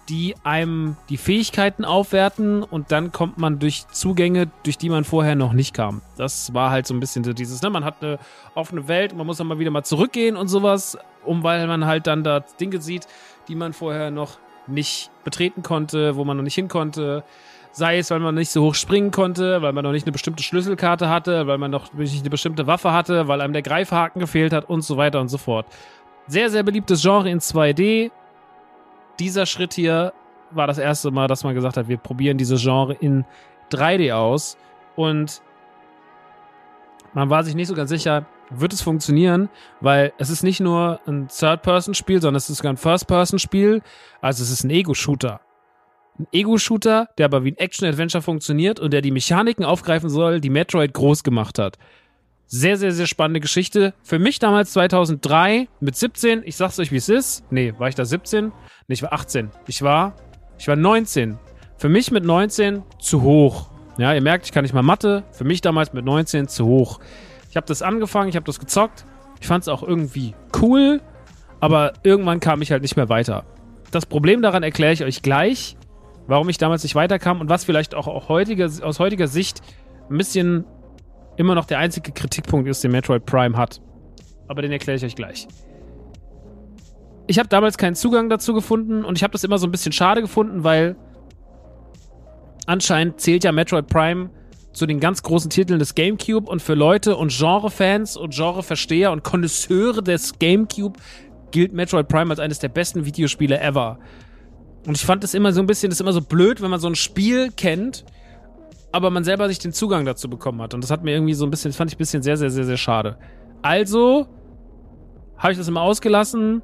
die einem die Fähigkeiten aufwerten und dann kommt man durch Zugänge, durch die man vorher noch nicht kam. Das war halt so ein bisschen so dieses, ne, man hat eine offene Welt, man muss dann mal wieder mal zurückgehen und sowas, um weil man halt dann da Dinge sieht, die man vorher noch nicht betreten konnte, wo man noch nicht hin konnte. Sei es, weil man nicht so hoch springen konnte, weil man noch nicht eine bestimmte Schlüsselkarte hatte, weil man noch nicht eine bestimmte Waffe hatte, weil einem der Greifhaken gefehlt hat und so weiter und so fort. Sehr, sehr beliebtes Genre in 2D. Dieser Schritt hier war das erste Mal, dass man gesagt hat, wir probieren dieses Genre in 3D aus. Und man war sich nicht so ganz sicher, wird es funktionieren, weil es ist nicht nur ein Third-Person-Spiel, sondern es ist sogar ein First-Person-Spiel. Also es ist ein Ego-Shooter. Ein Ego-Shooter, der aber wie ein Action-Adventure funktioniert und der die Mechaniken aufgreifen soll, die Metroid groß gemacht hat. Sehr, sehr, sehr spannende Geschichte. Für mich damals 2003 mit 17, ich sag's euch, wie es ist. Nee, war ich da 17? Nee, ich war 18. Ich war, ich war 19. Für mich mit 19 zu hoch. Ja, ihr merkt, ich kann nicht mal Mathe. Für mich damals mit 19 zu hoch. Ich habe das angefangen, ich habe das gezockt. Ich fand es auch irgendwie cool, aber irgendwann kam ich halt nicht mehr weiter. Das Problem daran erkläre ich euch gleich, warum ich damals nicht weiterkam und was vielleicht auch, aus heutiger Sicht ein bisschen immer noch der einzige Kritikpunkt ist, den Metroid Prime hat. Aber den erkläre ich euch gleich. Ich habe damals keinen Zugang dazu gefunden und ich habe das immer so ein bisschen schade gefunden, weil anscheinend zählt ja Metroid Prime zu den ganz großen Titeln des GameCube und für Leute und Genrefans und Genreversteher und Konnoisseure des GameCube gilt Metroid Prime als eines der besten Videospiele ever. Und ich fand es immer so ein bisschen, das ist immer so blöd, wenn man so ein Spiel kennt, aber man selber sich den Zugang dazu bekommen hat. Und das hat mir irgendwie so ein bisschen, das fand ich ein bisschen sehr, sehr, sehr, sehr schade. Also habe ich das immer ausgelassen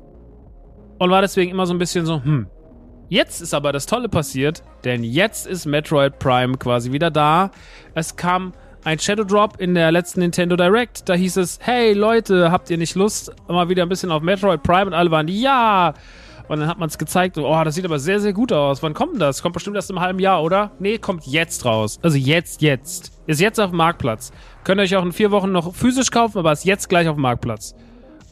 und war deswegen immer so ein bisschen so, hm, Jetzt ist aber das Tolle passiert, denn jetzt ist Metroid Prime quasi wieder da. Es kam ein Shadow Drop in der letzten Nintendo Direct. Da hieß es, hey Leute, habt ihr nicht Lust, mal wieder ein bisschen auf Metroid Prime? Und alle waren, ja! Und dann hat man es gezeigt, oh, das sieht aber sehr, sehr gut aus. Wann kommt das? Kommt bestimmt erst im halben Jahr, oder? Nee, kommt jetzt raus. Also jetzt, jetzt. Ist jetzt auf dem Marktplatz. Könnt ihr euch auch in vier Wochen noch physisch kaufen, aber ist jetzt gleich auf dem Marktplatz.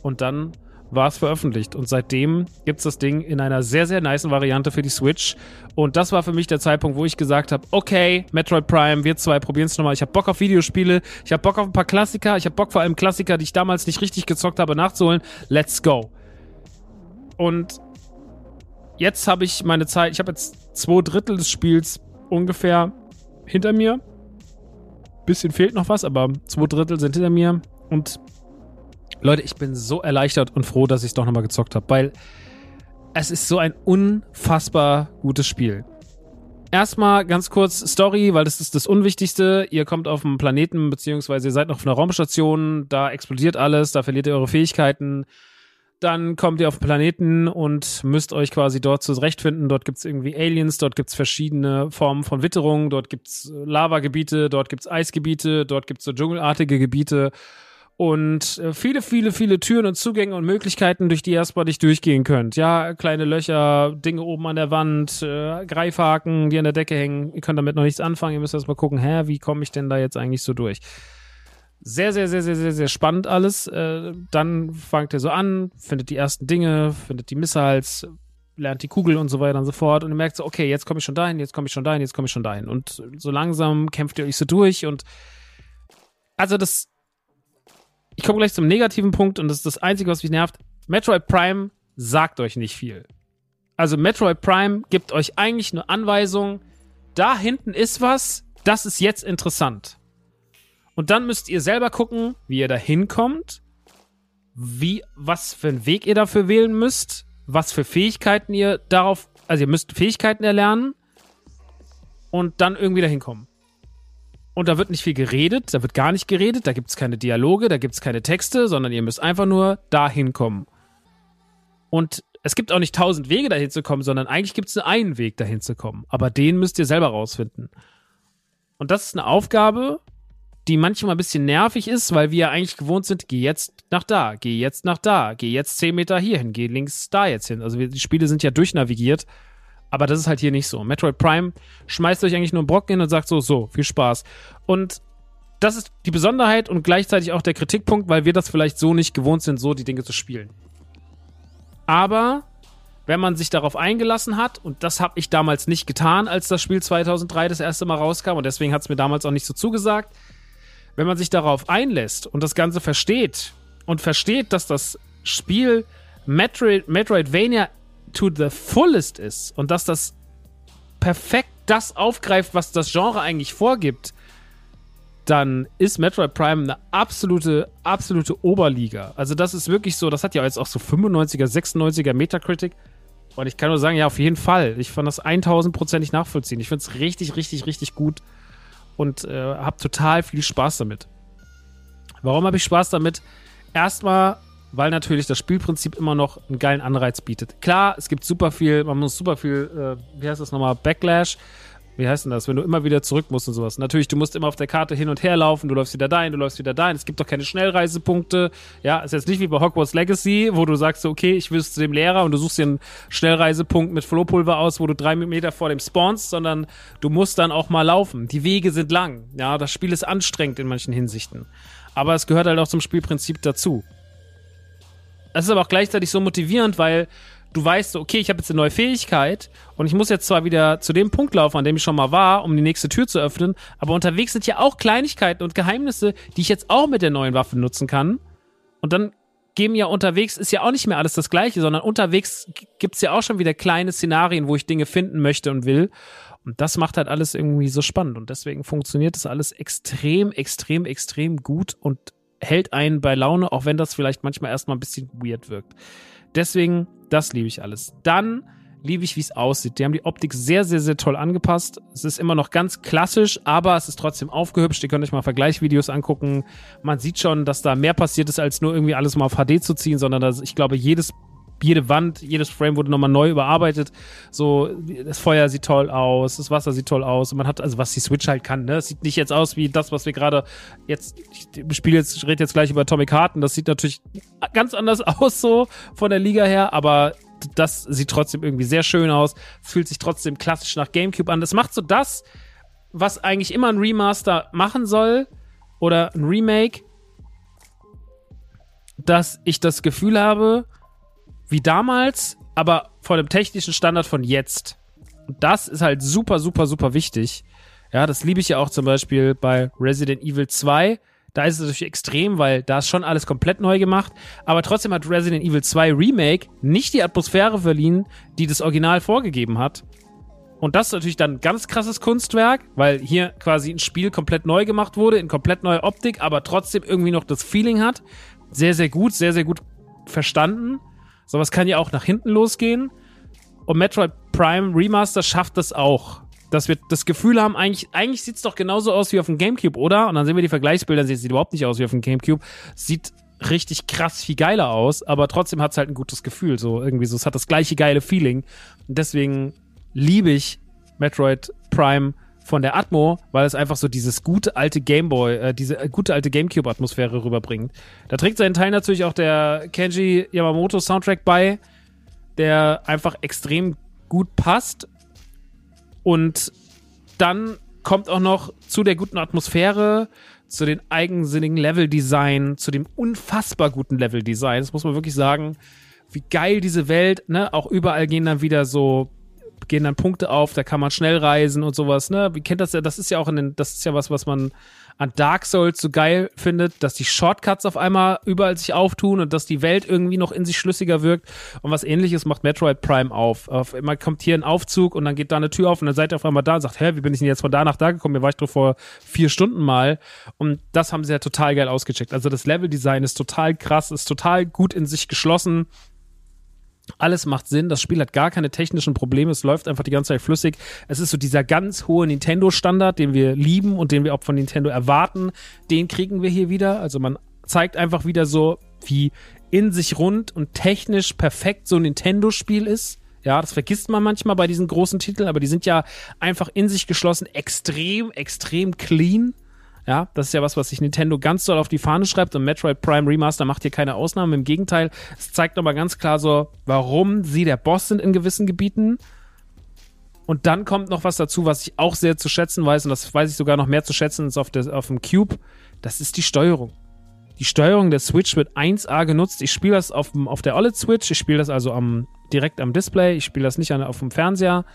Und dann war es veröffentlicht. Und seitdem gibt es das Ding in einer sehr, sehr nice Variante für die Switch. Und das war für mich der Zeitpunkt, wo ich gesagt habe, okay, Metroid Prime, wir zwei probieren es nochmal. Ich habe Bock auf Videospiele, ich habe Bock auf ein paar Klassiker, ich habe Bock vor allem Klassiker, die ich damals nicht richtig gezockt habe, nachzuholen. Let's go. Und jetzt habe ich meine Zeit, ich habe jetzt zwei Drittel des Spiels ungefähr hinter mir. Bisschen fehlt noch was, aber zwei Drittel sind hinter mir. Und Leute, ich bin so erleichtert und froh, dass ich es doch nochmal gezockt habe, weil es ist so ein unfassbar gutes Spiel. Erstmal ganz kurz Story, weil das ist das Unwichtigste. Ihr kommt auf einen Planeten, beziehungsweise ihr seid noch auf einer Raumstation, da explodiert alles, da verliert ihr eure Fähigkeiten. Dann kommt ihr auf Planeten und müsst euch quasi dort zurechtfinden. Dort gibt's irgendwie Aliens, dort gibt's verschiedene Formen von Witterung, dort gibt's Lavagebiete, dort gibt's Eisgebiete, dort gibt's so dschungelartige Gebiete und äh, viele, viele, viele Türen und Zugänge und Möglichkeiten, durch die ihr erstmal nicht durchgehen könnt. Ja, kleine Löcher, Dinge oben an der Wand, äh, Greifhaken, die an der Decke hängen. Ihr könnt damit noch nichts anfangen. Ihr müsst erstmal gucken, hä, wie komme ich denn da jetzt eigentlich so durch? Sehr, sehr, sehr, sehr, sehr, sehr spannend alles. Äh, dann fangt ihr so an, findet die ersten Dinge, findet die Missiles, lernt die Kugel und so weiter und so fort und ihr merkt so, okay, jetzt komme ich schon dahin, jetzt komme ich schon dahin, jetzt komme ich schon dahin. Und so langsam kämpft ihr euch so durch und also das ich komme gleich zum negativen Punkt und das ist das Einzige, was mich nervt. Metroid Prime sagt euch nicht viel. Also Metroid Prime gibt euch eigentlich nur Anweisungen, da hinten ist was, das ist jetzt interessant. Und dann müsst ihr selber gucken, wie ihr da hinkommt, wie, was für einen Weg ihr dafür wählen müsst, was für Fähigkeiten ihr darauf, also ihr müsst Fähigkeiten erlernen und dann irgendwie da hinkommen. Und da wird nicht viel geredet, da wird gar nicht geredet, da gibt es keine Dialoge, da gibt es keine Texte, sondern ihr müsst einfach nur dahin kommen. Und es gibt auch nicht tausend Wege dahin zu kommen, sondern eigentlich gibt es nur einen Weg dahin zu kommen. Aber den müsst ihr selber rausfinden. Und das ist eine Aufgabe, die manchmal ein bisschen nervig ist, weil wir ja eigentlich gewohnt sind, geh jetzt nach da, geh jetzt nach da, geh jetzt 10 Meter hier hin, geh links da jetzt hin. Also wir, die Spiele sind ja durchnavigiert aber das ist halt hier nicht so. Metroid Prime schmeißt euch eigentlich nur einen Brocken hin und sagt so, so, viel Spaß. Und das ist die Besonderheit und gleichzeitig auch der Kritikpunkt, weil wir das vielleicht so nicht gewohnt sind, so die Dinge zu spielen. Aber wenn man sich darauf eingelassen hat, und das habe ich damals nicht getan, als das Spiel 2003 das erste Mal rauskam, und deswegen hat es mir damals auch nicht so zugesagt, wenn man sich darauf einlässt und das Ganze versteht und versteht, dass das Spiel Metroid, Metroidvania to the fullest ist und dass das perfekt das aufgreift, was das Genre eigentlich vorgibt, dann ist Metroid Prime eine absolute, absolute Oberliga. Also das ist wirklich so, das hat ja jetzt auch so 95er, 96er Metacritic. Und ich kann nur sagen, ja, auf jeden Fall. Ich fand das 1000%ig nachvollziehen. Ich finde es richtig, richtig, richtig gut und äh, habe total viel Spaß damit. Warum habe ich Spaß damit? Erstmal, weil natürlich das Spielprinzip immer noch einen geilen Anreiz bietet. Klar, es gibt super viel, man muss super viel, äh, wie heißt das nochmal, Backlash wie heißt denn das, wenn du immer wieder zurück musst und sowas. Natürlich, du musst immer auf der Karte hin und her laufen, du läufst wieder dahin, du läufst wieder dahin. Es gibt doch keine Schnellreisepunkte. Ja, ist jetzt nicht wie bei Hogwarts Legacy, wo du sagst, okay, ich will zu dem Lehrer und du suchst dir einen Schnellreisepunkt mit Flohpulver aus, wo du drei Meter vor dem spawnst, sondern du musst dann auch mal laufen. Die Wege sind lang. Ja, das Spiel ist anstrengend in manchen Hinsichten. Aber es gehört halt auch zum Spielprinzip dazu. Es ist aber auch gleichzeitig so motivierend, weil du weißt, okay, ich habe jetzt eine neue Fähigkeit und ich muss jetzt zwar wieder zu dem Punkt laufen, an dem ich schon mal war, um die nächste Tür zu öffnen, aber unterwegs sind ja auch Kleinigkeiten und Geheimnisse, die ich jetzt auch mit der neuen Waffe nutzen kann. Und dann geben ja unterwegs, ist ja auch nicht mehr alles das Gleiche, sondern unterwegs gibt's ja auch schon wieder kleine Szenarien, wo ich Dinge finden möchte und will. Und das macht halt alles irgendwie so spannend. Und deswegen funktioniert das alles extrem, extrem, extrem gut und hält einen bei Laune, auch wenn das vielleicht manchmal erstmal ein bisschen weird wirkt. Deswegen, das liebe ich alles. Dann liebe ich, wie es aussieht. Die haben die Optik sehr, sehr, sehr toll angepasst. Es ist immer noch ganz klassisch, aber es ist trotzdem aufgehübscht. Ihr könnt euch mal Vergleichsvideos angucken. Man sieht schon, dass da mehr passiert ist, als nur irgendwie alles mal auf HD zu ziehen, sondern dass ich glaube, jedes jede Wand, jedes Frame wurde nochmal neu überarbeitet. So, das Feuer sieht toll aus, das Wasser sieht toll aus. Und man hat, also was die Switch halt kann, ne? Es sieht nicht jetzt aus wie das, was wir gerade jetzt, ich spiele jetzt, ich rede jetzt gleich über Atomic Hearten. Das sieht natürlich ganz anders aus, so von der Liga her, aber das sieht trotzdem irgendwie sehr schön aus. Fühlt sich trotzdem klassisch nach GameCube an. Das macht so das, was eigentlich immer ein Remaster machen soll oder ein Remake, dass ich das Gefühl habe, wie damals, aber von dem technischen Standard von jetzt. Und das ist halt super, super, super wichtig. Ja, das liebe ich ja auch zum Beispiel bei Resident Evil 2. Da ist es natürlich extrem, weil da ist schon alles komplett neu gemacht. Aber trotzdem hat Resident Evil 2 Remake nicht die Atmosphäre verliehen, die das Original vorgegeben hat. Und das ist natürlich dann ein ganz krasses Kunstwerk, weil hier quasi ein Spiel komplett neu gemacht wurde, in komplett neue Optik, aber trotzdem irgendwie noch das Feeling hat. Sehr, sehr gut, sehr, sehr gut verstanden. Sowas kann ja auch nach hinten losgehen. Und Metroid Prime Remaster schafft das auch. Dass wir das Gefühl haben, eigentlich, eigentlich sieht es doch genauso aus wie auf dem Gamecube, oder? Und dann sehen wir die Vergleichsbilder, sieht überhaupt nicht aus wie auf dem Gamecube. Sieht richtig krass viel geiler aus, aber trotzdem hat es halt ein gutes Gefühl. So irgendwie so, es hat das gleiche geile Feeling. Und deswegen liebe ich Metroid Prime von der Atmo, weil es einfach so dieses gute alte Gameboy, äh, diese äh, gute alte Gamecube-Atmosphäre rüberbringt. Da trägt seinen Teil natürlich auch der Kenji Yamamoto Soundtrack bei, der einfach extrem gut passt. Und dann kommt auch noch zu der guten Atmosphäre, zu den eigensinnigen Leveldesign, zu dem unfassbar guten Leveldesign. Das muss man wirklich sagen. Wie geil diese Welt, ne? Auch überall gehen dann wieder so gehen dann Punkte auf, da kann man schnell reisen und sowas, ne? Wie kennt das ja, das ist ja auch in den, das ist ja was, was man an Dark Souls so geil findet, dass die Shortcuts auf einmal überall sich auftun und dass die Welt irgendwie noch in sich schlüssiger wirkt. Und was ähnliches macht Metroid Prime auf. auf immer kommt hier ein Aufzug und dann geht da eine Tür auf und dann seid ihr auf einmal da und sagt, hä, wie bin ich denn jetzt von da nach da gekommen? Mir war ich doch vor vier Stunden mal. Und das haben sie ja total geil ausgecheckt. Also das Leveldesign ist total krass, ist total gut in sich geschlossen. Alles macht Sinn. Das Spiel hat gar keine technischen Probleme. Es läuft einfach die ganze Zeit flüssig. Es ist so dieser ganz hohe Nintendo-Standard, den wir lieben und den wir auch von Nintendo erwarten. Den kriegen wir hier wieder. Also man zeigt einfach wieder so, wie in sich rund und technisch perfekt so ein Nintendo-Spiel ist. Ja, das vergisst man manchmal bei diesen großen Titeln, aber die sind ja einfach in sich geschlossen, extrem, extrem clean. Ja, das ist ja was, was sich Nintendo ganz doll auf die Fahne schreibt und Metroid Prime Remaster macht hier keine Ausnahme. Im Gegenteil, es zeigt nochmal ganz klar so, warum sie der Boss sind in gewissen Gebieten. Und dann kommt noch was dazu, was ich auch sehr zu schätzen weiß, und das weiß ich sogar noch mehr zu schätzen als auf, der, auf dem Cube. Das ist die Steuerung. Die Steuerung der Switch wird 1A genutzt. Ich spiele das auf, auf der OLED Switch. Ich spiele das also am, direkt am Display. Ich spiele das nicht an, auf dem Fernseher.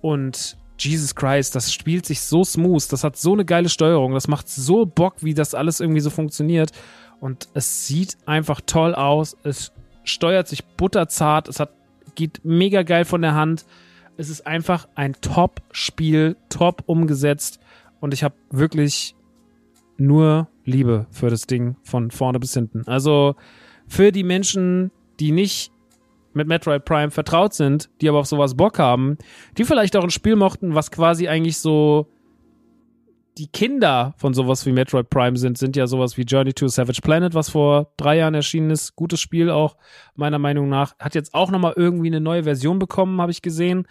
Und Jesus Christ, das spielt sich so smooth, das hat so eine geile Steuerung, das macht so Bock, wie das alles irgendwie so funktioniert. Und es sieht einfach toll aus, es steuert sich butterzart, es hat geht mega geil von der Hand. Es ist einfach ein Top-Spiel, top umgesetzt und ich habe wirklich nur Liebe für das Ding von vorne bis hinten. Also für die Menschen, die nicht mit Metroid Prime vertraut sind, die aber auf sowas Bock haben, die vielleicht auch ein Spiel mochten, was quasi eigentlich so die Kinder von sowas wie Metroid Prime sind, sind ja sowas wie Journey to Savage Planet, was vor drei Jahren erschienen ist. Gutes Spiel auch, meiner Meinung nach. Hat jetzt auch nochmal irgendwie eine neue Version bekommen, habe ich gesehen.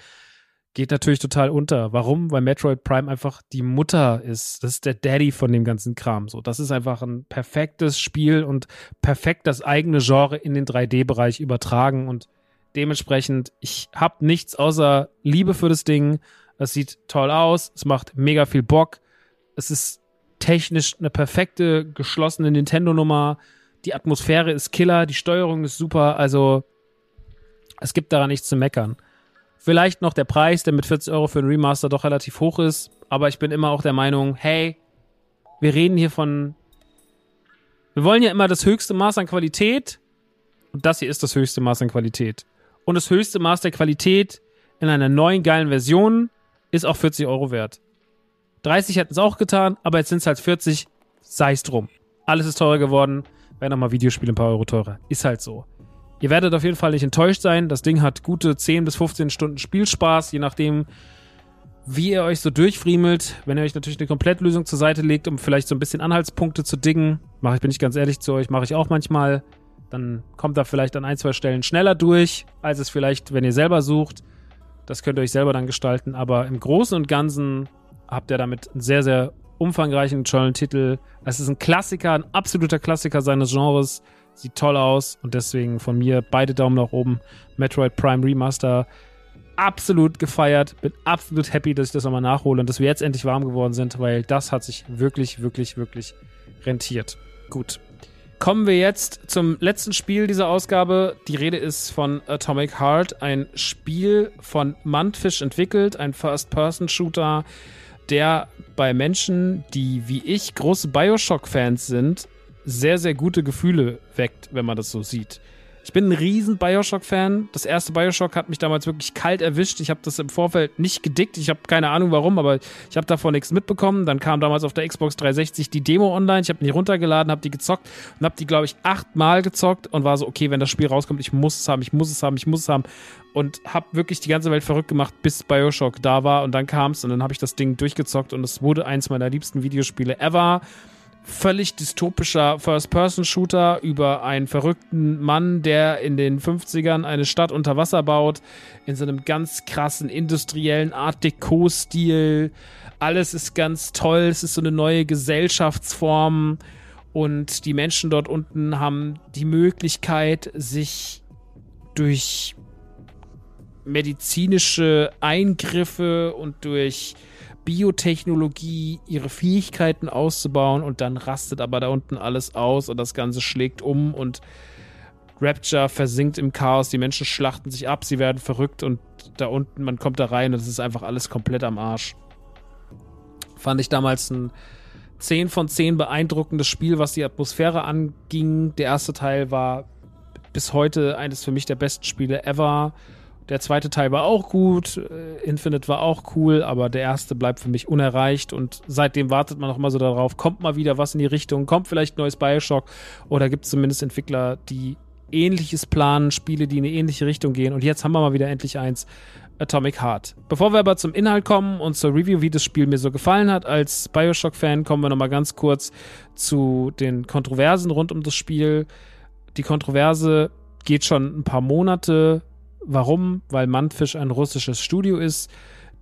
Geht natürlich total unter. Warum? Weil Metroid Prime einfach die Mutter ist. Das ist der Daddy von dem ganzen Kram. So, das ist einfach ein perfektes Spiel und perfekt das eigene Genre in den 3D-Bereich übertragen und dementsprechend, ich habe nichts außer Liebe für das Ding. Es sieht toll aus, es macht mega viel Bock es ist technisch eine perfekte, geschlossene Nintendo-Nummer. Die Atmosphäre ist killer, die Steuerung ist super. Also, es gibt daran nichts zu meckern. Vielleicht noch der Preis, der mit 40 Euro für ein Remaster doch relativ hoch ist. Aber ich bin immer auch der Meinung, hey, wir reden hier von. Wir wollen ja immer das höchste Maß an Qualität. Und das hier ist das höchste Maß an Qualität. Und das höchste Maß der Qualität in einer neuen geilen Version ist auch 40 Euro wert. 30 hätten es auch getan, aber jetzt sind es halt 40, sei es drum. Alles ist teurer geworden, werden nochmal Videospiele ein paar Euro teurer. Ist halt so. Ihr werdet auf jeden Fall nicht enttäuscht sein. Das Ding hat gute 10 bis 15 Stunden Spielspaß, je nachdem, wie ihr euch so durchfriemelt. Wenn ihr euch natürlich eine Komplettlösung zur Seite legt, um vielleicht so ein bisschen Anhaltspunkte zu diggen, mache ich, bin ich ganz ehrlich zu euch, mache ich auch manchmal. Dann kommt da vielleicht an ein, zwei Stellen schneller durch, als es vielleicht, wenn ihr selber sucht. Das könnt ihr euch selber dann gestalten. Aber im Großen und Ganzen habt ihr damit einen sehr, sehr umfangreichen, tollen Titel. Es ist ein Klassiker, ein absoluter Klassiker seines Genres. Sieht toll aus und deswegen von mir beide Daumen nach oben. Metroid Prime Remaster absolut gefeiert. Bin absolut happy, dass ich das nochmal nachhole und dass wir jetzt endlich warm geworden sind, weil das hat sich wirklich, wirklich, wirklich rentiert. Gut. Kommen wir jetzt zum letzten Spiel dieser Ausgabe. Die Rede ist von Atomic Heart, ein Spiel von Mantfish entwickelt, ein First-Person-Shooter der bei Menschen, die wie ich große Bioshock-Fans sind, sehr, sehr gute Gefühle weckt, wenn man das so sieht. Ich bin ein riesen Bioshock-Fan. Das erste Bioshock hat mich damals wirklich kalt erwischt. Ich habe das im Vorfeld nicht gedickt. Ich habe keine Ahnung warum, aber ich habe davon nichts mitbekommen. Dann kam damals auf der Xbox 360 die Demo online. Ich habe die runtergeladen, habe die gezockt und habe die, glaube ich, achtmal gezockt und war so, okay, wenn das Spiel rauskommt, ich muss es haben, ich muss es haben, ich muss es haben. Und habe wirklich die ganze Welt verrückt gemacht, bis Bioshock da war und dann kam es und dann habe ich das Ding durchgezockt und es wurde eins meiner liebsten Videospiele ever völlig dystopischer First-Person-Shooter über einen verrückten Mann, der in den 50ern eine Stadt unter Wasser baut, in so einem ganz krassen industriellen Art Deco-Stil. Alles ist ganz toll, es ist so eine neue Gesellschaftsform und die Menschen dort unten haben die Möglichkeit, sich durch medizinische Eingriffe und durch Biotechnologie ihre Fähigkeiten auszubauen und dann rastet aber da unten alles aus und das Ganze schlägt um und Rapture versinkt im Chaos, die Menschen schlachten sich ab, sie werden verrückt und da unten, man kommt da rein und es ist einfach alles komplett am Arsch. Fand ich damals ein 10 von 10 beeindruckendes Spiel, was die Atmosphäre anging. Der erste Teil war bis heute eines für mich der besten Spiele ever. Der zweite Teil war auch gut, äh, Infinite war auch cool, aber der erste bleibt für mich unerreicht und seitdem wartet man auch immer so darauf, kommt mal wieder was in die Richtung, kommt vielleicht neues Bioshock oder gibt es zumindest Entwickler, die ähnliches planen, Spiele, die in eine ähnliche Richtung gehen und jetzt haben wir mal wieder endlich eins. Atomic Heart. Bevor wir aber zum Inhalt kommen und zur Review, wie das Spiel mir so gefallen hat, als Bioshock-Fan, kommen wir nochmal ganz kurz zu den Kontroversen rund um das Spiel. Die Kontroverse geht schon ein paar Monate Warum? Weil Mantfisch ein russisches Studio ist.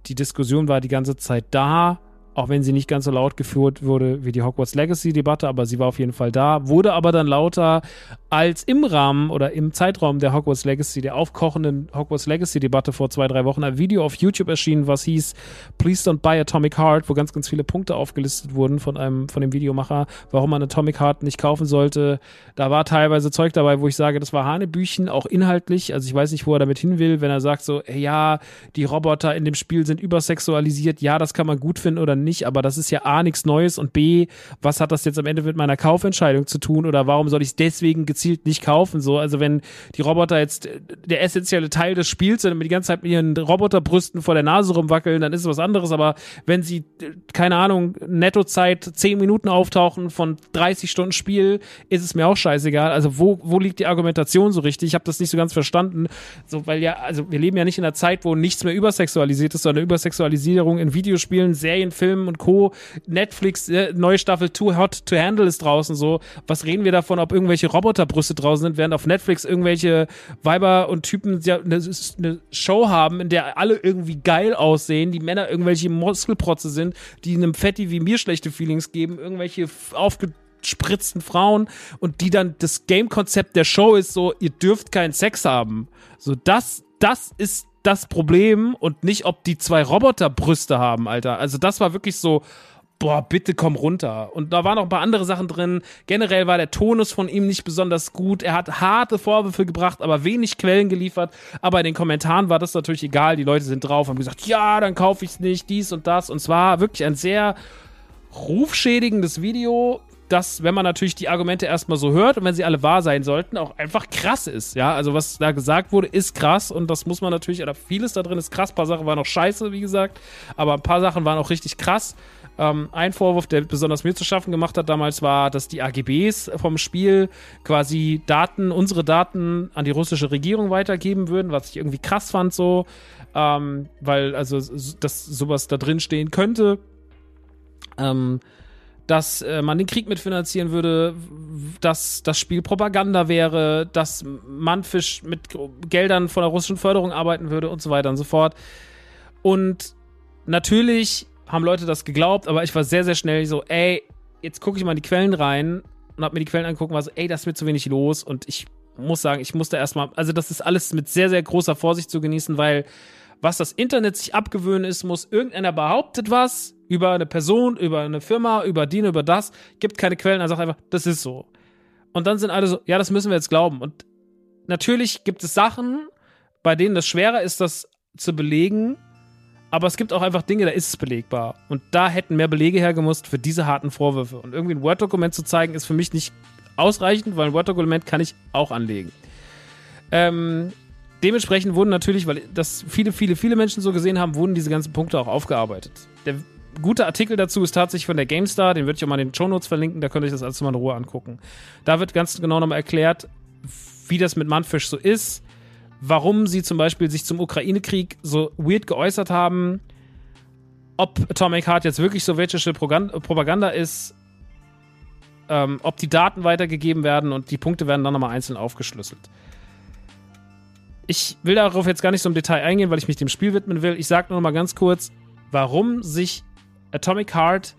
Die Diskussion war die ganze Zeit da auch wenn sie nicht ganz so laut geführt wurde wie die Hogwarts Legacy-Debatte, aber sie war auf jeden Fall da, wurde aber dann lauter, als im Rahmen oder im Zeitraum der Hogwarts Legacy, der aufkochenden Hogwarts Legacy-Debatte vor zwei, drei Wochen ein Video auf YouTube erschienen, was hieß Please Don't Buy Atomic Heart, wo ganz, ganz viele Punkte aufgelistet wurden von einem, von dem Videomacher, warum man Atomic Heart nicht kaufen sollte. Da war teilweise Zeug dabei, wo ich sage, das war Hanebüchen, auch inhaltlich. Also ich weiß nicht, wo er damit hin will, wenn er sagt so, ja, die Roboter in dem Spiel sind übersexualisiert, ja, das kann man gut finden oder nicht nicht, aber das ist ja A, nichts Neues und B, was hat das jetzt am Ende mit meiner Kaufentscheidung zu tun oder warum soll ich es deswegen gezielt nicht kaufen? So, also wenn die Roboter jetzt der essentielle Teil des Spiels sind und die ganze Zeit mit ihren Roboterbrüsten vor der Nase rumwackeln, dann ist es was anderes, aber wenn sie, keine Ahnung, Nettozeit 10 Minuten auftauchen von 30 Stunden Spiel, ist es mir auch scheißegal. Also wo, wo liegt die Argumentation so richtig? Ich habe das nicht so ganz verstanden. So, weil ja, also wir leben ja nicht in einer Zeit, wo nichts mehr übersexualisiert ist, sondern Übersexualisierung in Videospielen, Serien, Filmen und Co. Netflix, äh, neue Staffel Too Hot to Handle ist draußen so. Was reden wir davon, ob irgendwelche Roboterbrüste draußen sind, während auf Netflix irgendwelche Weiber und Typen ja eine, eine Show haben, in der alle irgendwie geil aussehen, die Männer irgendwelche Muskelprotze sind, die einem Fetti wie mir schlechte Feelings geben, irgendwelche aufge spritzten Frauen und die dann das Game-Konzept der Show ist so, ihr dürft keinen Sex haben. So, das, das ist das Problem und nicht, ob die zwei Roboterbrüste haben, Alter. Also das war wirklich so, boah, bitte komm runter. Und da waren noch ein paar andere Sachen drin. Generell war der Tonus von ihm nicht besonders gut. Er hat harte Vorwürfe gebracht, aber wenig Quellen geliefert. Aber in den Kommentaren war das natürlich egal. Die Leute sind drauf, haben gesagt, ja, dann kaufe ich es nicht, dies und das. Und zwar wirklich ein sehr rufschädigendes Video, das, wenn man natürlich die Argumente erstmal so hört und wenn sie alle wahr sein sollten, auch einfach krass ist. Ja, also was da gesagt wurde, ist krass und das muss man natürlich, oder vieles da drin ist krass. Ein paar Sachen waren auch scheiße, wie gesagt, aber ein paar Sachen waren auch richtig krass. Ähm, ein Vorwurf, der besonders mir zu schaffen gemacht hat damals, war, dass die AGBs vom Spiel quasi Daten, unsere Daten an die russische Regierung weitergeben würden, was ich irgendwie krass fand so, ähm, weil also dass sowas da drin stehen könnte. Ähm, dass äh, man den Krieg mitfinanzieren würde, dass das Spiel Propaganda wäre, dass Manfisch mit Geldern von der russischen Förderung arbeiten würde und so weiter und so fort. Und natürlich haben Leute das geglaubt, aber ich war sehr, sehr schnell so, ey, jetzt gucke ich mal in die Quellen rein und hab mir die Quellen angucken, war so, ey, das ist mir zu wenig los und ich muss sagen, ich musste erstmal, also das ist alles mit sehr, sehr großer Vorsicht zu genießen, weil was das Internet sich abgewöhnen ist, muss irgendeiner behauptet was über eine Person, über eine Firma, über die, über das, gibt keine Quellen, er sagt einfach, das ist so. Und dann sind alle so, ja, das müssen wir jetzt glauben. Und natürlich gibt es Sachen, bei denen das schwerer ist, das zu belegen, aber es gibt auch einfach Dinge, da ist es belegbar. Und da hätten mehr Belege hergemusst für diese harten Vorwürfe. Und irgendwie ein Word-Dokument zu zeigen, ist für mich nicht ausreichend, weil ein Word-Dokument kann ich auch anlegen. Ähm, dementsprechend wurden natürlich, weil das viele, viele, viele Menschen so gesehen haben, wurden diese ganzen Punkte auch aufgearbeitet. Der gute Artikel dazu ist tatsächlich von der GameStar, den würde ich auch mal in den Show Notes verlinken, da könnt ihr euch das alles mal in Ruhe angucken. Da wird ganz genau nochmal erklärt, wie das mit Manfish so ist, warum sie zum Beispiel sich zum Ukraine-Krieg so weird geäußert haben, ob Atomic Heart jetzt wirklich sowjetische Propaganda ist, ähm, ob die Daten weitergegeben werden und die Punkte werden dann nochmal einzeln aufgeschlüsselt ich will darauf jetzt gar nicht so im Detail eingehen, weil ich mich dem Spiel widmen will. Ich sage nur noch mal ganz kurz, warum sich Atomic Heart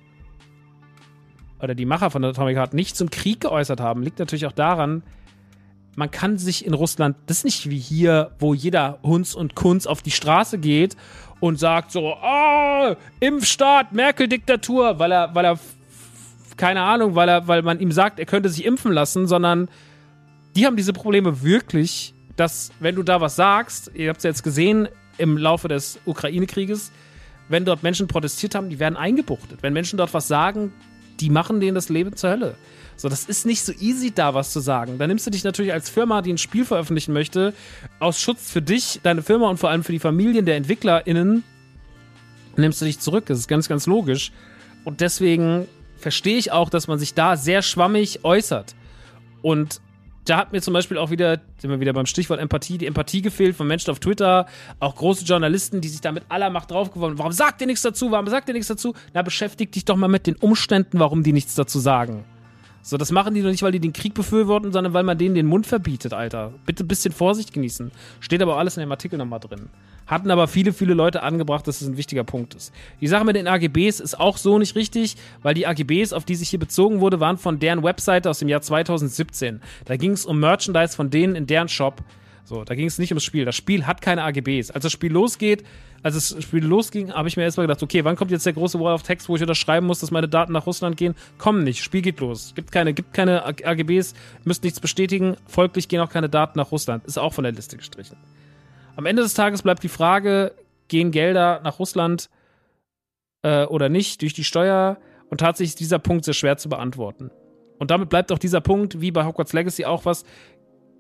oder die Macher von Atomic Heart nicht zum Krieg geäußert haben, liegt natürlich auch daran, man kann sich in Russland, das ist nicht wie hier, wo jeder Hunz und Kunz auf die Straße geht und sagt so, oh, Impfstaat, Merkel-Diktatur, weil er, weil er, keine Ahnung, weil er, weil man ihm sagt, er könnte sich impfen lassen, sondern die haben diese Probleme wirklich dass, wenn du da was sagst, ihr habt es jetzt gesehen im Laufe des Ukraine-Krieges, wenn dort Menschen protestiert haben, die werden eingebuchtet. Wenn Menschen dort was sagen, die machen denen das Leben zur Hölle. So, das ist nicht so easy, da was zu sagen. Da nimmst du dich natürlich als Firma, die ein Spiel veröffentlichen möchte, aus Schutz für dich, deine Firma und vor allem für die Familien der EntwicklerInnen, nimmst du dich zurück. Das ist ganz, ganz logisch. Und deswegen verstehe ich auch, dass man sich da sehr schwammig äußert. Und da hat mir zum Beispiel auch wieder, sind wir wieder beim Stichwort Empathie, die Empathie gefehlt von Menschen auf Twitter, auch große Journalisten, die sich da mit aller Macht draufgeworfen Warum sagt ihr nichts dazu? Warum sagt ihr nichts dazu? Na, beschäftigt dich doch mal mit den Umständen, warum die nichts dazu sagen. So, das machen die doch nicht, weil die den Krieg befürworten, sondern weil man denen den Mund verbietet, Alter. Bitte ein bisschen Vorsicht genießen. Steht aber alles in dem Artikel nochmal drin. Hatten aber viele, viele Leute angebracht, dass es ein wichtiger Punkt ist. Die Sache mit den AGBs ist auch so nicht richtig, weil die AGBs, auf die sich hier bezogen wurde, waren von deren Webseite aus dem Jahr 2017. Da ging es um Merchandise von denen in deren Shop. So, da ging es nicht ums Spiel. Das Spiel hat keine AGBs. Als das Spiel losgeht, als das Spiel losging, habe ich mir erstmal gedacht, okay, wann kommt jetzt der große Wall of Text, wo ich unterschreiben muss, dass meine Daten nach Russland gehen? Komm nicht, Spiel geht los. Gibt keine, gibt keine AGBs, müsst nichts bestätigen, folglich gehen auch keine Daten nach Russland. Ist auch von der Liste gestrichen. Am Ende des Tages bleibt die Frage, gehen Gelder nach Russland äh, oder nicht durch die Steuer. Und tatsächlich ist dieser Punkt sehr schwer zu beantworten. Und damit bleibt auch dieser Punkt, wie bei Hogwarts Legacy, auch was,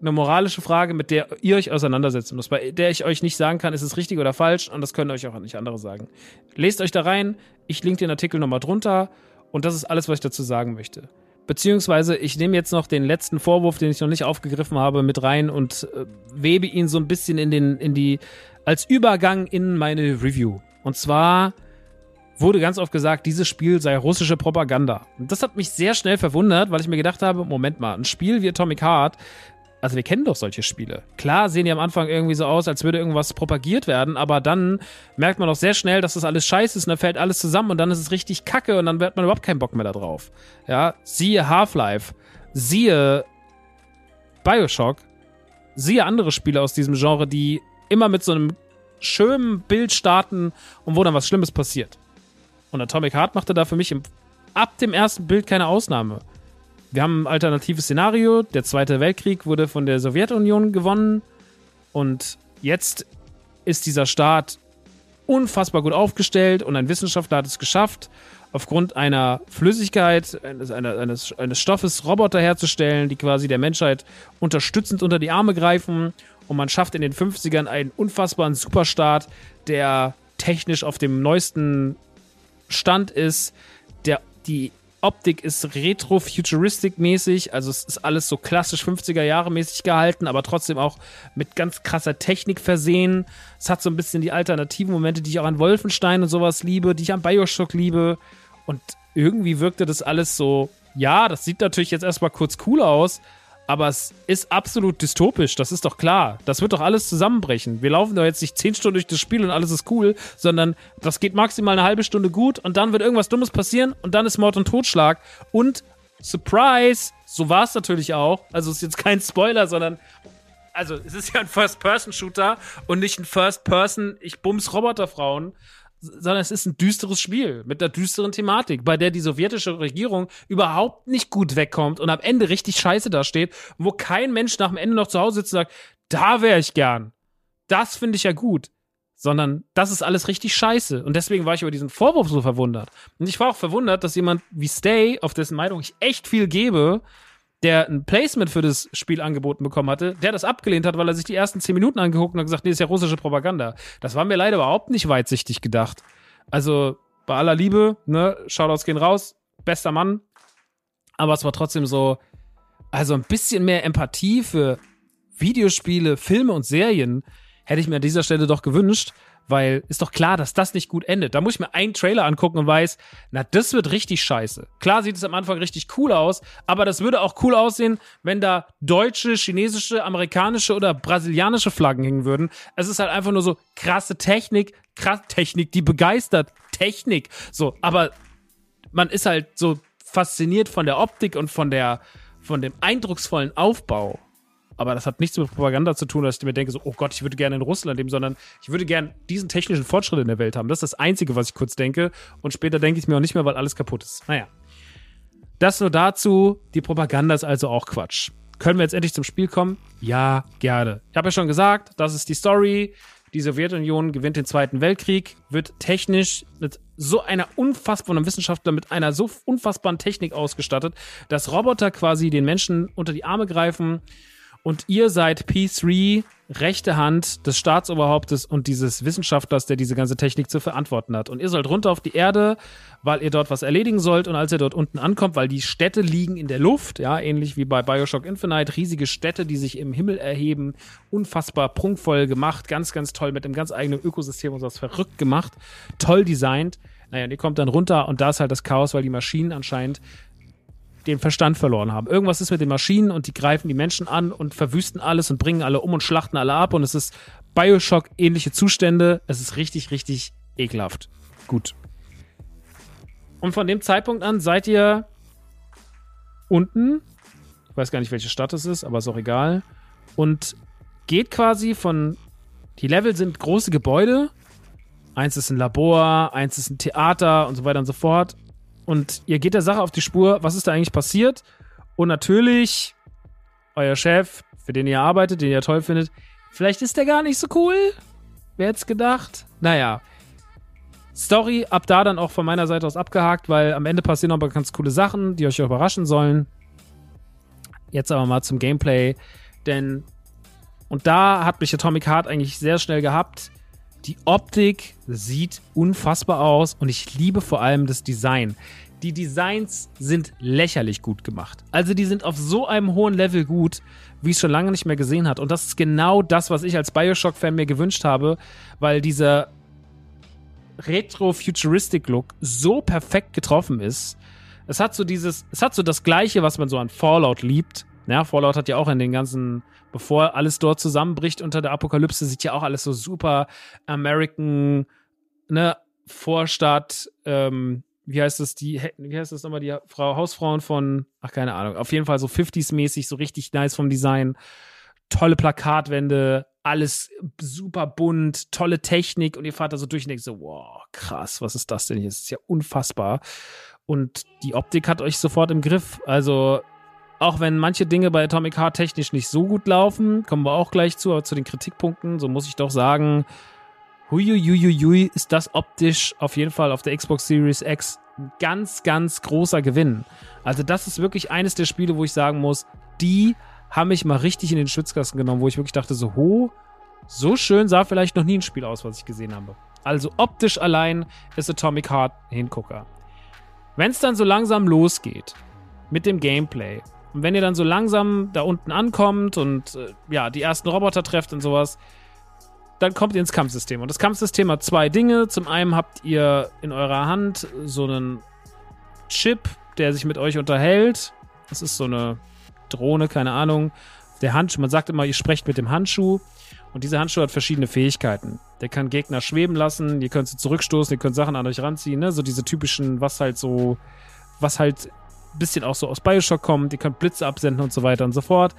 eine moralische Frage, mit der ihr euch auseinandersetzen müsst, bei der ich euch nicht sagen kann, ist es richtig oder falsch und das können euch auch nicht andere sagen. Lest euch da rein, ich link den Artikel nochmal drunter und das ist alles, was ich dazu sagen möchte. Beziehungsweise ich nehme jetzt noch den letzten Vorwurf, den ich noch nicht aufgegriffen habe, mit rein und äh, webe ihn so ein bisschen in den, in die, als Übergang in meine Review. Und zwar wurde ganz oft gesagt, dieses Spiel sei russische Propaganda. Und das hat mich sehr schnell verwundert, weil ich mir gedacht habe, Moment mal, ein Spiel wie Atomic Heart also wir kennen doch solche Spiele. Klar sehen die am Anfang irgendwie so aus, als würde irgendwas propagiert werden, aber dann merkt man doch sehr schnell, dass das alles scheiße ist und dann fällt alles zusammen und dann ist es richtig kacke und dann wird man überhaupt keinen Bock mehr da drauf. Ja, siehe Half-Life, siehe Bioshock, siehe andere Spiele aus diesem Genre, die immer mit so einem schönen Bild starten und wo dann was Schlimmes passiert. Und Atomic Heart machte da für mich im, ab dem ersten Bild keine Ausnahme wir haben ein alternatives Szenario. Der Zweite Weltkrieg wurde von der Sowjetunion gewonnen. Und jetzt ist dieser Staat unfassbar gut aufgestellt und ein Wissenschaftler hat es geschafft, aufgrund einer Flüssigkeit, eines, eines, eines Stoffes Roboter herzustellen, die quasi der Menschheit unterstützend unter die Arme greifen. Und man schafft in den 50ern einen unfassbaren Superstaat, der technisch auf dem neuesten Stand ist, der die Optik ist retro-futuristic-mäßig, also es ist alles so klassisch 50er-Jahre-mäßig gehalten, aber trotzdem auch mit ganz krasser Technik versehen. Es hat so ein bisschen die alternativen Momente, die ich auch an Wolfenstein und sowas liebe, die ich an Bioshock liebe. Und irgendwie wirkte das alles so, ja, das sieht natürlich jetzt erstmal kurz cool aus, aber es ist absolut dystopisch, das ist doch klar. Das wird doch alles zusammenbrechen. Wir laufen doch jetzt nicht zehn Stunden durch das Spiel und alles ist cool, sondern das geht maximal eine halbe Stunde gut und dann wird irgendwas Dummes passieren und dann ist Mord und Totschlag. Und Surprise, so war es natürlich auch. Also ist jetzt kein Spoiler, sondern also es ist ja ein First-Person-Shooter und nicht ein First-Person, ich bums Roboterfrauen, sondern es ist ein düsteres Spiel mit einer düsteren Thematik, bei der die sowjetische Regierung überhaupt nicht gut wegkommt und am Ende richtig scheiße dasteht, wo kein Mensch nach dem Ende noch zu Hause sitzt und sagt, da wäre ich gern. Das finde ich ja gut. Sondern das ist alles richtig scheiße. Und deswegen war ich über diesen Vorwurf so verwundert. Und ich war auch verwundert, dass jemand wie Stay, auf dessen Meinung ich echt viel gebe, der ein Placement für das Spiel angeboten bekommen hatte, der das abgelehnt hat, weil er sich die ersten zehn Minuten angeguckt und hat gesagt, nee, ist ja russische Propaganda. Das war mir leider überhaupt nicht weitsichtig gedacht. Also bei aller Liebe, ne, Shoutouts gehen raus, bester Mann. Aber es war trotzdem so, also ein bisschen mehr Empathie für Videospiele, Filme und Serien hätte ich mir an dieser Stelle doch gewünscht. Weil ist doch klar, dass das nicht gut endet. Da muss ich mir einen Trailer angucken und weiß, na, das wird richtig scheiße. Klar sieht es am Anfang richtig cool aus, aber das würde auch cool aussehen, wenn da deutsche, chinesische, amerikanische oder brasilianische Flaggen hängen würden. Es ist halt einfach nur so krasse Technik, krass Technik, die begeistert. Technik. So, aber man ist halt so fasziniert von der Optik und von der, von dem eindrucksvollen Aufbau aber das hat nichts mit Propaganda zu tun, dass ich mir denke, so, oh Gott, ich würde gerne in Russland leben, sondern ich würde gerne diesen technischen Fortschritt in der Welt haben. Das ist das Einzige, was ich kurz denke. Und später denke ich mir auch nicht mehr, weil alles kaputt ist. Naja. Das nur dazu. Die Propaganda ist also auch Quatsch. Können wir jetzt endlich zum Spiel kommen? Ja, gerne. Ich habe ja schon gesagt, das ist die Story. Die Sowjetunion gewinnt den Zweiten Weltkrieg, wird technisch mit so einer unfassbaren Wissenschaftler mit einer so unfassbaren Technik ausgestattet, dass Roboter quasi den Menschen unter die Arme greifen und ihr seid P3, rechte Hand des Staatsoberhauptes und dieses Wissenschaftlers, der diese ganze Technik zu verantworten hat. Und ihr sollt runter auf die Erde, weil ihr dort was erledigen sollt. Und als ihr dort unten ankommt, weil die Städte liegen in der Luft, ja, ähnlich wie bei Bioshock Infinite, riesige Städte, die sich im Himmel erheben, unfassbar prunkvoll gemacht, ganz, ganz toll mit einem ganz eigenen Ökosystem und was verrückt gemacht, toll designt. Naja, und ihr kommt dann runter und da ist halt das Chaos, weil die Maschinen anscheinend den Verstand verloren haben. Irgendwas ist mit den Maschinen und die greifen die Menschen an und verwüsten alles und bringen alle um und schlachten alle ab und es ist Bioshock-ähnliche Zustände. Es ist richtig, richtig ekelhaft. Gut. Und von dem Zeitpunkt an seid ihr unten. Ich weiß gar nicht, welche Stadt es ist, aber ist auch egal. Und geht quasi von. Die Level sind große Gebäude. Eins ist ein Labor, eins ist ein Theater und so weiter und so fort. Und ihr geht der Sache auf die Spur, was ist da eigentlich passiert? Und natürlich, euer Chef, für den ihr arbeitet, den ihr toll findet, vielleicht ist der gar nicht so cool. Wer hätte es gedacht? Naja. Story ab da dann auch von meiner Seite aus abgehakt, weil am Ende passieren noch ganz coole Sachen, die euch auch überraschen sollen. Jetzt aber mal zum Gameplay, denn und da hat mich Atomic Heart eigentlich sehr schnell gehabt. Die Optik sieht unfassbar aus und ich liebe vor allem das Design. Die Designs sind lächerlich gut gemacht. Also die sind auf so einem hohen Level gut, wie es schon lange nicht mehr gesehen hat. Und das ist genau das, was ich als Bioshock-Fan mir gewünscht habe, weil dieser Retro-Futuristic-Look so perfekt getroffen ist. Es hat so dieses, es hat so das Gleiche, was man so an Fallout liebt. Ja, Fallout hat ja auch in den ganzen, bevor alles dort zusammenbricht unter der Apokalypse, sieht ja auch alles so super American, ne, Vorstadt, ähm, wie heißt das, die, wie heißt das nochmal, die Frau, Hausfrauen von, ach, keine Ahnung, auf jeden Fall so 50s-mäßig, so richtig nice vom Design. Tolle Plakatwände, alles super bunt, tolle Technik und ihr fahrt da so durch und denkt so, wow, krass, was ist das denn hier? Das ist ja unfassbar. Und die Optik hat euch sofort im Griff. Also, auch wenn manche Dinge bei Atomic Heart technisch nicht so gut laufen, kommen wir auch gleich zu, aber zu den Kritikpunkten, so muss ich doch sagen, huiuiuiui, ist das optisch auf jeden Fall auf der Xbox Series X ein ganz, ganz großer Gewinn. Also das ist wirklich eines der Spiele, wo ich sagen muss, die haben mich mal richtig in den Schwitzkasten genommen, wo ich wirklich dachte, so, ho, so schön sah vielleicht noch nie ein Spiel aus, was ich gesehen habe. Also optisch allein ist Atomic Heart ein Hingucker. Wenn es dann so langsam losgeht mit dem Gameplay und wenn ihr dann so langsam da unten ankommt und äh, ja, die ersten Roboter trefft und sowas, dann kommt ihr ins Kampfsystem. Und das Kampfsystem hat zwei Dinge. Zum einen habt ihr in eurer Hand so einen Chip, der sich mit euch unterhält. Das ist so eine Drohne, keine Ahnung. Der Handschuh, man sagt immer, ihr sprecht mit dem Handschuh. Und dieser Handschuh hat verschiedene Fähigkeiten. Der kann Gegner schweben lassen, ihr könnt sie zurückstoßen, ihr könnt Sachen an euch ranziehen, ne? So diese typischen, was halt so, was halt bisschen auch so aus Bioshock kommt. Ihr könnt Blitze absenden und so weiter und so fort.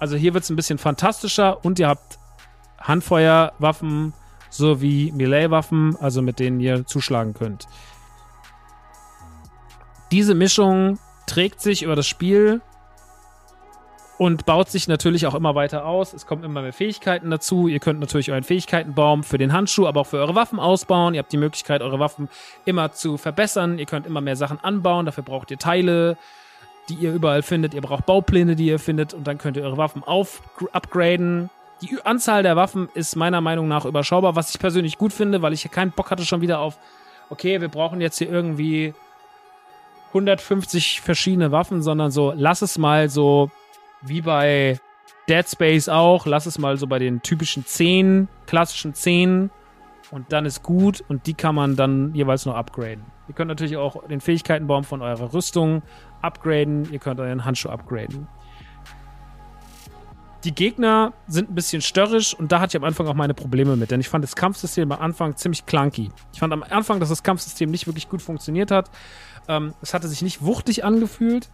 Also hier wird es ein bisschen fantastischer und ihr habt Handfeuerwaffen sowie Melee-Waffen, also mit denen ihr zuschlagen könnt. Diese Mischung trägt sich über das Spiel und baut sich natürlich auch immer weiter aus. Es kommen immer mehr Fähigkeiten dazu. Ihr könnt natürlich euren Fähigkeitenbaum für den Handschuh, aber auch für eure Waffen ausbauen. Ihr habt die Möglichkeit, eure Waffen immer zu verbessern. Ihr könnt immer mehr Sachen anbauen. Dafür braucht ihr Teile, die ihr überall findet. Ihr braucht Baupläne, die ihr findet. Und dann könnt ihr eure Waffen auf upgraden. Die Anzahl der Waffen ist meiner Meinung nach überschaubar, was ich persönlich gut finde, weil ich keinen Bock hatte schon wieder auf, okay, wir brauchen jetzt hier irgendwie 150 verschiedene Waffen, sondern so, lass es mal so wie bei Dead Space auch, lass es mal so bei den typischen 10, klassischen 10 und dann ist gut und die kann man dann jeweils noch upgraden. Ihr könnt natürlich auch den Fähigkeitenbaum von eurer Rüstung upgraden, ihr könnt euren Handschuh upgraden. Die Gegner sind ein bisschen störrisch und da hatte ich am Anfang auch meine Probleme mit, denn ich fand das Kampfsystem am Anfang ziemlich clunky. Ich fand am Anfang, dass das Kampfsystem nicht wirklich gut funktioniert hat. Ähm, es hatte sich nicht wuchtig angefühlt.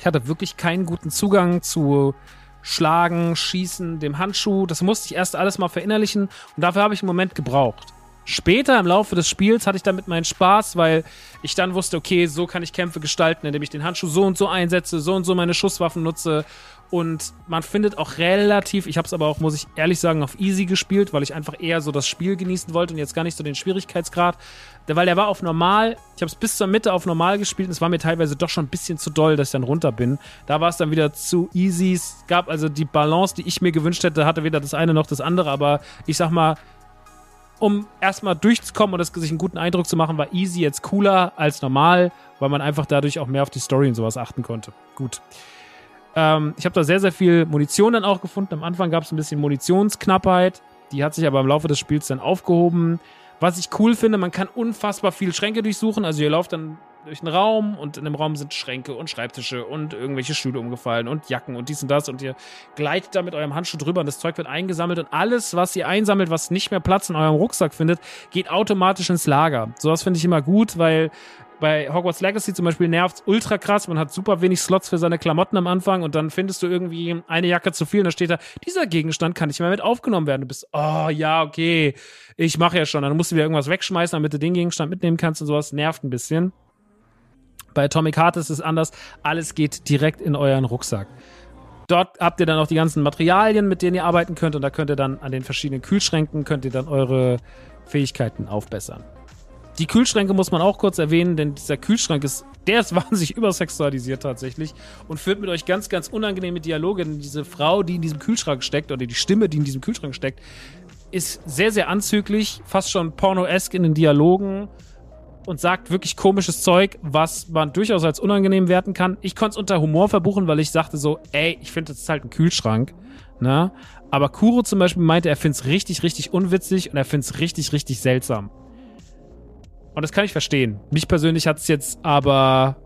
Ich hatte wirklich keinen guten Zugang zu Schlagen, Schießen, dem Handschuh. Das musste ich erst alles mal verinnerlichen und dafür habe ich einen Moment gebraucht. Später im Laufe des Spiels hatte ich damit meinen Spaß, weil ich dann wusste, okay, so kann ich Kämpfe gestalten, indem ich den Handschuh so und so einsetze, so und so meine Schusswaffen nutze und man findet auch relativ, ich habe es aber auch, muss ich ehrlich sagen, auf easy gespielt, weil ich einfach eher so das Spiel genießen wollte und jetzt gar nicht so den Schwierigkeitsgrad. Weil der war auf normal, ich habe es bis zur Mitte auf normal gespielt und es war mir teilweise doch schon ein bisschen zu doll, dass ich dann runter bin. Da war es dann wieder zu easy. Es gab also die Balance, die ich mir gewünscht hätte, hatte weder das eine noch das andere, aber ich sag mal, um erstmal durchzukommen und das, sich einen guten Eindruck zu machen, war easy jetzt cooler als normal, weil man einfach dadurch auch mehr auf die Story und sowas achten konnte. Gut. Ähm, ich habe da sehr, sehr viel Munition dann auch gefunden. Am Anfang gab es ein bisschen Munitionsknappheit. Die hat sich aber im Laufe des Spiels dann aufgehoben. Was ich cool finde, man kann unfassbar viel Schränke durchsuchen. Also ihr lauft dann durch einen Raum und in dem Raum sind Schränke und Schreibtische und irgendwelche Stühle umgefallen und Jacken und dies und das und ihr gleitet da mit eurem Handschuh drüber und das Zeug wird eingesammelt und alles, was ihr einsammelt, was nicht mehr Platz in eurem Rucksack findet, geht automatisch ins Lager. Sowas finde ich immer gut, weil bei Hogwarts Legacy zum Beispiel nervt ultra krass. Man hat super wenig Slots für seine Klamotten am Anfang und dann findest du irgendwie eine Jacke zu viel und da steht da, dieser Gegenstand kann nicht mehr mit aufgenommen werden. Du bist, oh ja, okay, ich mache ja schon. Dann musst du wieder irgendwas wegschmeißen, damit du den Gegenstand mitnehmen kannst und sowas. Nervt ein bisschen. Bei Atomic Heart ist es anders. Alles geht direkt in euren Rucksack. Dort habt ihr dann auch die ganzen Materialien, mit denen ihr arbeiten könnt und da könnt ihr dann an den verschiedenen Kühlschränken könnt ihr dann eure Fähigkeiten aufbessern. Die Kühlschränke muss man auch kurz erwähnen, denn dieser Kühlschrank ist, der ist wahnsinnig übersexualisiert tatsächlich und führt mit euch ganz, ganz unangenehme Dialoge. Denn diese Frau, die in diesem Kühlschrank steckt, oder die Stimme, die in diesem Kühlschrank steckt, ist sehr, sehr anzüglich, fast schon pornoesk in den Dialogen und sagt wirklich komisches Zeug, was man durchaus als unangenehm werten kann. Ich konnte es unter Humor verbuchen, weil ich sagte so, ey, ich finde, das ist halt ein Kühlschrank. Ne? Aber Kuro zum Beispiel meinte, er findet es richtig, richtig unwitzig und er findet es richtig, richtig seltsam. Und das kann ich verstehen. Mich persönlich hat es jetzt aber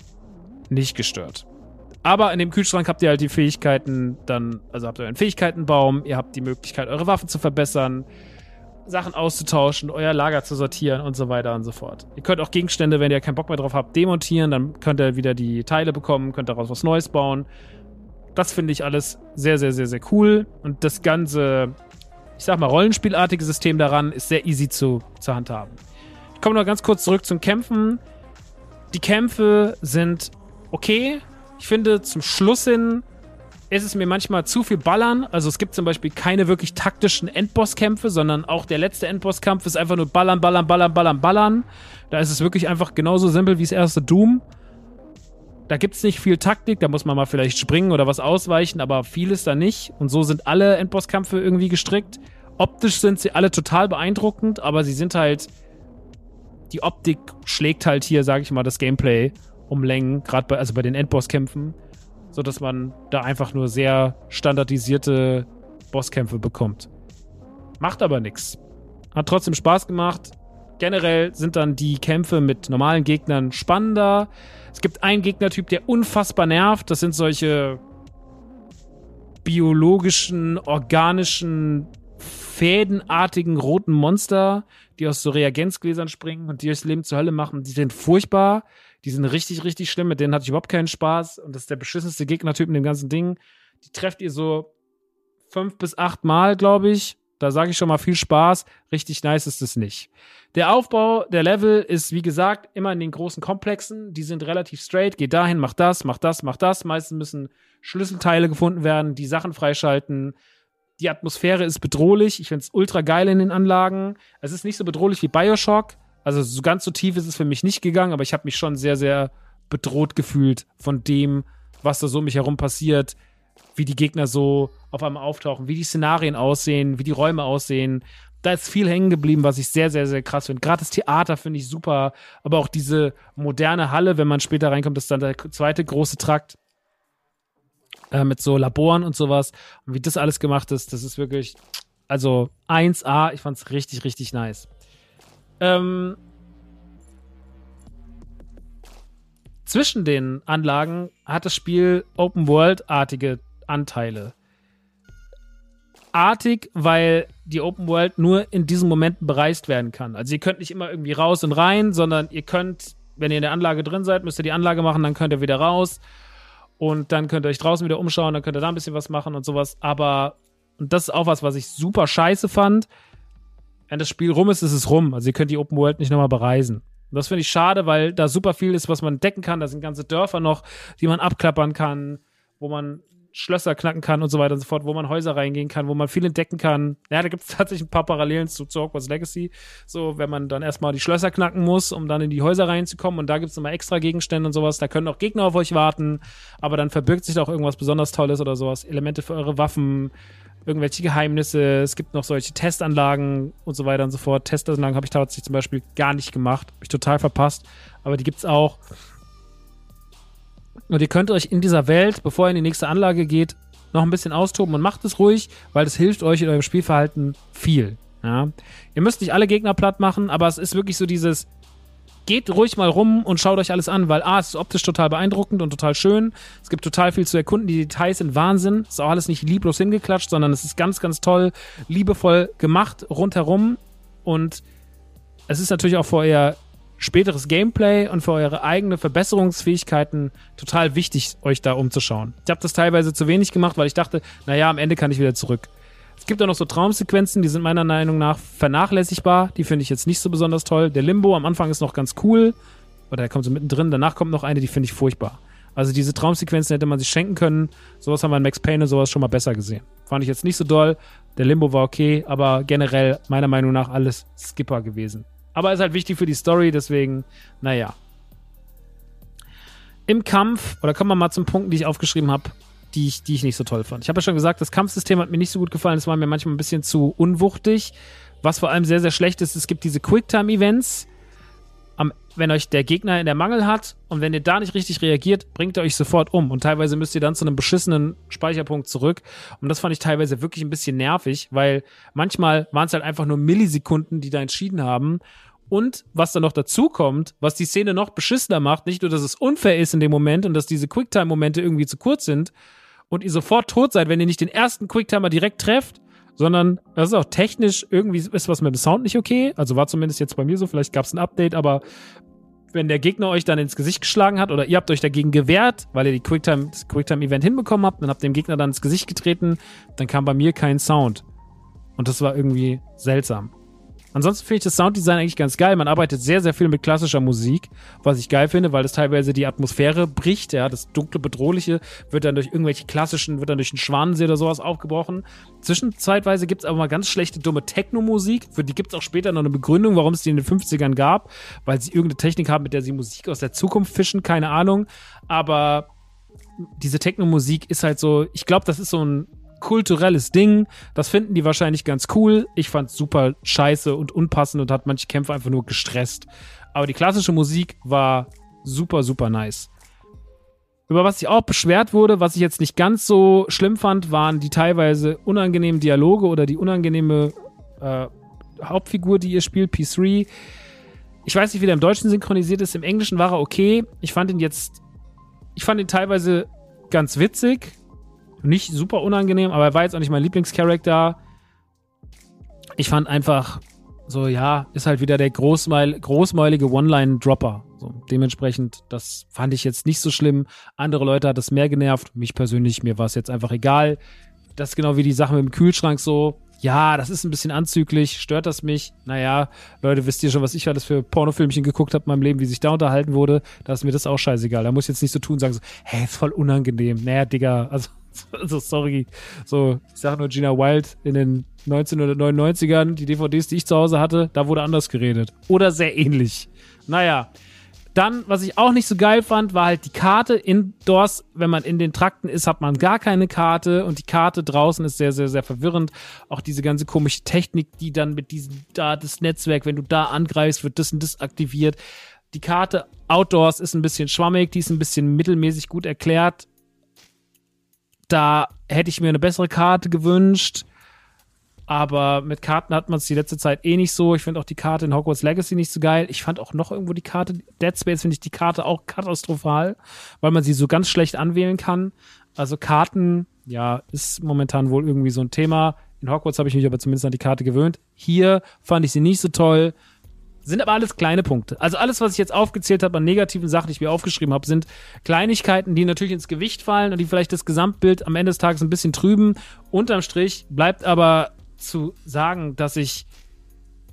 nicht gestört. Aber in dem Kühlschrank habt ihr halt die Fähigkeiten, dann, also habt ihr einen Fähigkeitenbaum, ihr habt die Möglichkeit, eure Waffen zu verbessern, Sachen auszutauschen, euer Lager zu sortieren und so weiter und so fort. Ihr könnt auch Gegenstände, wenn ihr keinen Bock mehr drauf habt, demontieren, dann könnt ihr wieder die Teile bekommen, könnt daraus was Neues bauen. Das finde ich alles sehr, sehr, sehr, sehr cool. Und das ganze, ich sag mal, rollenspielartige System daran ist sehr easy zu, zu handhaben. Ich komme noch ganz kurz zurück zum Kämpfen. Die Kämpfe sind okay, ich finde, zum Schluss hin ist es mir manchmal zu viel Ballern. Also es gibt zum Beispiel keine wirklich taktischen Endbosskämpfe, sondern auch der letzte Endbosskampf ist einfach nur Ballern, Ballern, Ballern, Ballern, Ballern. Da ist es wirklich einfach genauso simpel wie das erste Doom. Da gibt es nicht viel Taktik, da muss man mal vielleicht springen oder was ausweichen, aber vieles da nicht. Und so sind alle Endbosskämpfe irgendwie gestrickt. Optisch sind sie alle total beeindruckend, aber sie sind halt. Die Optik schlägt halt hier, sag ich mal, das Gameplay um Längen, gerade bei, also bei den Endbosskämpfen, sodass man da einfach nur sehr standardisierte Bosskämpfe bekommt. Macht aber nichts. Hat trotzdem Spaß gemacht. Generell sind dann die Kämpfe mit normalen Gegnern spannender. Es gibt einen Gegnertyp, der unfassbar nervt. Das sind solche biologischen, organischen, fädenartigen roten Monster, die aus so Reagenzgläsern springen und die das Leben zur Hölle machen. Die sind furchtbar. Die sind richtig, richtig schlimm. Mit denen hatte ich überhaupt keinen Spaß. Und das ist der beschissenste Gegnertyp in dem ganzen Ding. Die trefft ihr so fünf bis acht Mal, glaube ich. Da sage ich schon mal viel Spaß. Richtig nice ist es nicht. Der Aufbau der Level ist, wie gesagt, immer in den großen Komplexen. Die sind relativ straight. Geht dahin, mach das, mach das, mach das. Meistens müssen Schlüsselteile gefunden werden, die Sachen freischalten. Die Atmosphäre ist bedrohlich. Ich finde es ultra geil in den Anlagen. Es ist nicht so bedrohlich wie Bioshock, also so ganz so tief ist es für mich nicht gegangen, aber ich habe mich schon sehr, sehr bedroht gefühlt von dem, was da so um mich herum passiert, wie die Gegner so auf einmal auftauchen, wie die Szenarien aussehen, wie die Räume aussehen. Da ist viel hängen geblieben, was ich sehr, sehr, sehr krass finde. Gerade das Theater finde ich super, aber auch diese moderne Halle, wenn man später reinkommt, ist dann der zweite große Trakt äh, mit so Laboren und sowas. Und wie das alles gemacht ist, das ist wirklich, also 1A, ich fand es richtig, richtig nice. Ähm, zwischen den Anlagen hat das Spiel Open World-artige Anteile. Artig, weil die Open World nur in diesen Momenten bereist werden kann. Also ihr könnt nicht immer irgendwie raus und rein, sondern ihr könnt, wenn ihr in der Anlage drin seid, müsst ihr die Anlage machen, dann könnt ihr wieder raus und dann könnt ihr euch draußen wieder umschauen, dann könnt ihr da ein bisschen was machen und sowas. Aber, und das ist auch was, was ich super scheiße fand, wenn das Spiel rum ist, ist es rum. Also ihr könnt die Open World nicht nochmal bereisen. Und das finde ich schade, weil da super viel ist, was man entdecken kann. Da sind ganze Dörfer noch, die man abklappern kann, wo man Schlösser knacken kann und so weiter und so fort, wo man Häuser reingehen kann, wo man viel entdecken kann. Ja, da gibt es tatsächlich ein paar Parallelen zu, zu Hogwarts Legacy. So, wenn man dann erstmal die Schlösser knacken muss, um dann in die Häuser reinzukommen. Und da gibt es nochmal extra Gegenstände und sowas. Da können auch Gegner auf euch warten. Aber dann verbirgt sich da auch irgendwas besonders Tolles oder sowas. Elemente für eure Waffen, irgendwelche Geheimnisse. Es gibt noch solche Testanlagen und so weiter und so fort. Testanlagen habe ich tatsächlich zum Beispiel gar nicht gemacht. Habe ich total verpasst. Aber die gibt es auch. Und ihr könnt euch in dieser Welt, bevor ihr in die nächste Anlage geht, noch ein bisschen austoben und macht es ruhig, weil das hilft euch in eurem Spielverhalten viel. Ja. Ihr müsst nicht alle Gegner platt machen, aber es ist wirklich so dieses, geht ruhig mal rum und schaut euch alles an, weil A, es ist optisch total beeindruckend und total schön. Es gibt total viel zu erkunden. Die Details sind Wahnsinn. Es ist auch alles nicht lieblos hingeklatscht, sondern es ist ganz, ganz toll, liebevoll gemacht rundherum. Und es ist natürlich auch euer späteres Gameplay und für eure eigene Verbesserungsfähigkeiten total wichtig, euch da umzuschauen. Ich habe das teilweise zu wenig gemacht, weil ich dachte, naja, am Ende kann ich wieder zurück. Es gibt auch noch so Traumsequenzen, die sind meiner Meinung nach vernachlässigbar. Die finde ich jetzt nicht so besonders toll. Der Limbo am Anfang ist noch ganz cool. Oder der kommt so mittendrin. Danach kommt noch eine, die finde ich furchtbar. Also diese Traumsequenzen hätte man sich schenken können. Sowas haben wir in Max Payne und sowas schon mal besser gesehen. Fand ich jetzt nicht so doll. Der Limbo war okay, aber generell meiner Meinung nach alles Skipper gewesen. Aber ist halt wichtig für die Story, deswegen, naja. Im Kampf, oder kommen wir mal zum Punkt, die ich aufgeschrieben habe, die ich, die ich nicht so toll fand. Ich habe ja schon gesagt, das Kampfsystem hat mir nicht so gut gefallen. Es war mir manchmal ein bisschen zu unwuchtig. Was vor allem sehr, sehr schlecht ist, es gibt diese Quicktime-Events. Wenn euch der Gegner in der Mangel hat und wenn ihr da nicht richtig reagiert, bringt er euch sofort um. Und teilweise müsst ihr dann zu einem beschissenen Speicherpunkt zurück. Und das fand ich teilweise wirklich ein bisschen nervig, weil manchmal waren es halt einfach nur Millisekunden, die da entschieden haben. Und was dann noch dazu kommt, was die Szene noch beschissener macht, nicht nur, dass es unfair ist in dem Moment und dass diese Quicktime-Momente irgendwie zu kurz sind und ihr sofort tot seid, wenn ihr nicht den ersten Quicktimer direkt trefft, sondern das ist auch technisch irgendwie ist was mit dem Sound nicht okay. Also war zumindest jetzt bei mir so, vielleicht gab es ein Update, aber wenn der Gegner euch dann ins Gesicht geschlagen hat oder ihr habt euch dagegen gewehrt, weil ihr die Quicktime, das Quicktime-Event hinbekommen habt, dann habt dem Gegner dann ins Gesicht getreten, dann kam bei mir kein Sound. Und das war irgendwie seltsam. Ansonsten finde ich das Sounddesign eigentlich ganz geil. Man arbeitet sehr, sehr viel mit klassischer Musik, was ich geil finde, weil das teilweise die Atmosphäre bricht. Ja, das dunkle, bedrohliche wird dann durch irgendwelche klassischen, wird dann durch einen Schwanensee oder sowas aufgebrochen. Zwischenzeitweise gibt es aber mal ganz schlechte, dumme Techno-Musik. Für die gibt es auch später noch eine Begründung, warum es die in den 50ern gab, weil sie irgendeine Technik haben, mit der sie Musik aus der Zukunft fischen, keine Ahnung. Aber diese Techno-Musik ist halt so, ich glaube, das ist so ein kulturelles Ding. Das finden die wahrscheinlich ganz cool. Ich fand's super scheiße und unpassend und hat manche Kämpfe einfach nur gestresst. Aber die klassische Musik war super, super nice. Über was ich auch beschwert wurde, was ich jetzt nicht ganz so schlimm fand, waren die teilweise unangenehmen Dialoge oder die unangenehme äh, Hauptfigur, die ihr spielt, P3. Ich weiß nicht, wie der im Deutschen synchronisiert ist. Im Englischen war er okay. Ich fand ihn jetzt, ich fand ihn teilweise ganz witzig. Nicht super unangenehm, aber er war jetzt auch nicht mein Lieblingscharakter. Ich fand einfach so, ja, ist halt wieder der großmaul großmäulige One-Line-Dropper. So, dementsprechend, das fand ich jetzt nicht so schlimm. Andere Leute hat das mehr genervt. Mich persönlich, mir war es jetzt einfach egal. Das ist genau wie die Sache mit dem Kühlschrank so. Ja, das ist ein bisschen anzüglich. Stört das mich? Naja, Leute, wisst ihr schon, was ich alles für Pornofilmchen geguckt habe in meinem Leben, wie sich da unterhalten wurde? Da ist mir das auch scheißegal. Da muss ich jetzt nicht so tun sagen so, hey, ist voll unangenehm. Naja, Digga, also also sorry, so, ich sage nur Gina Wild in den 1999ern, die DVDs, die ich zu Hause hatte, da wurde anders geredet. Oder sehr ähnlich. Naja. Dann, was ich auch nicht so geil fand, war halt die Karte indoors. Wenn man in den Trakten ist, hat man gar keine Karte und die Karte draußen ist sehr, sehr, sehr verwirrend. Auch diese ganze komische Technik, die dann mit diesem, da, das Netzwerk, wenn du da angreifst, wird das und das aktiviert. Die Karte outdoors ist ein bisschen schwammig, die ist ein bisschen mittelmäßig gut erklärt da hätte ich mir eine bessere Karte gewünscht. Aber mit Karten hat man es die letzte Zeit eh nicht so. Ich finde auch die Karte in Hogwarts Legacy nicht so geil. Ich fand auch noch irgendwo die Karte, Dead Space finde ich die Karte auch katastrophal, weil man sie so ganz schlecht anwählen kann. Also Karten, ja, ist momentan wohl irgendwie so ein Thema. In Hogwarts habe ich mich aber zumindest an die Karte gewöhnt. Hier fand ich sie nicht so toll. Sind aber alles kleine Punkte. Also alles, was ich jetzt aufgezählt habe an negativen Sachen, die ich mir aufgeschrieben habe, sind Kleinigkeiten, die natürlich ins Gewicht fallen und die vielleicht das Gesamtbild am Ende des Tages ein bisschen trüben. Unterm Strich bleibt aber zu sagen, dass ich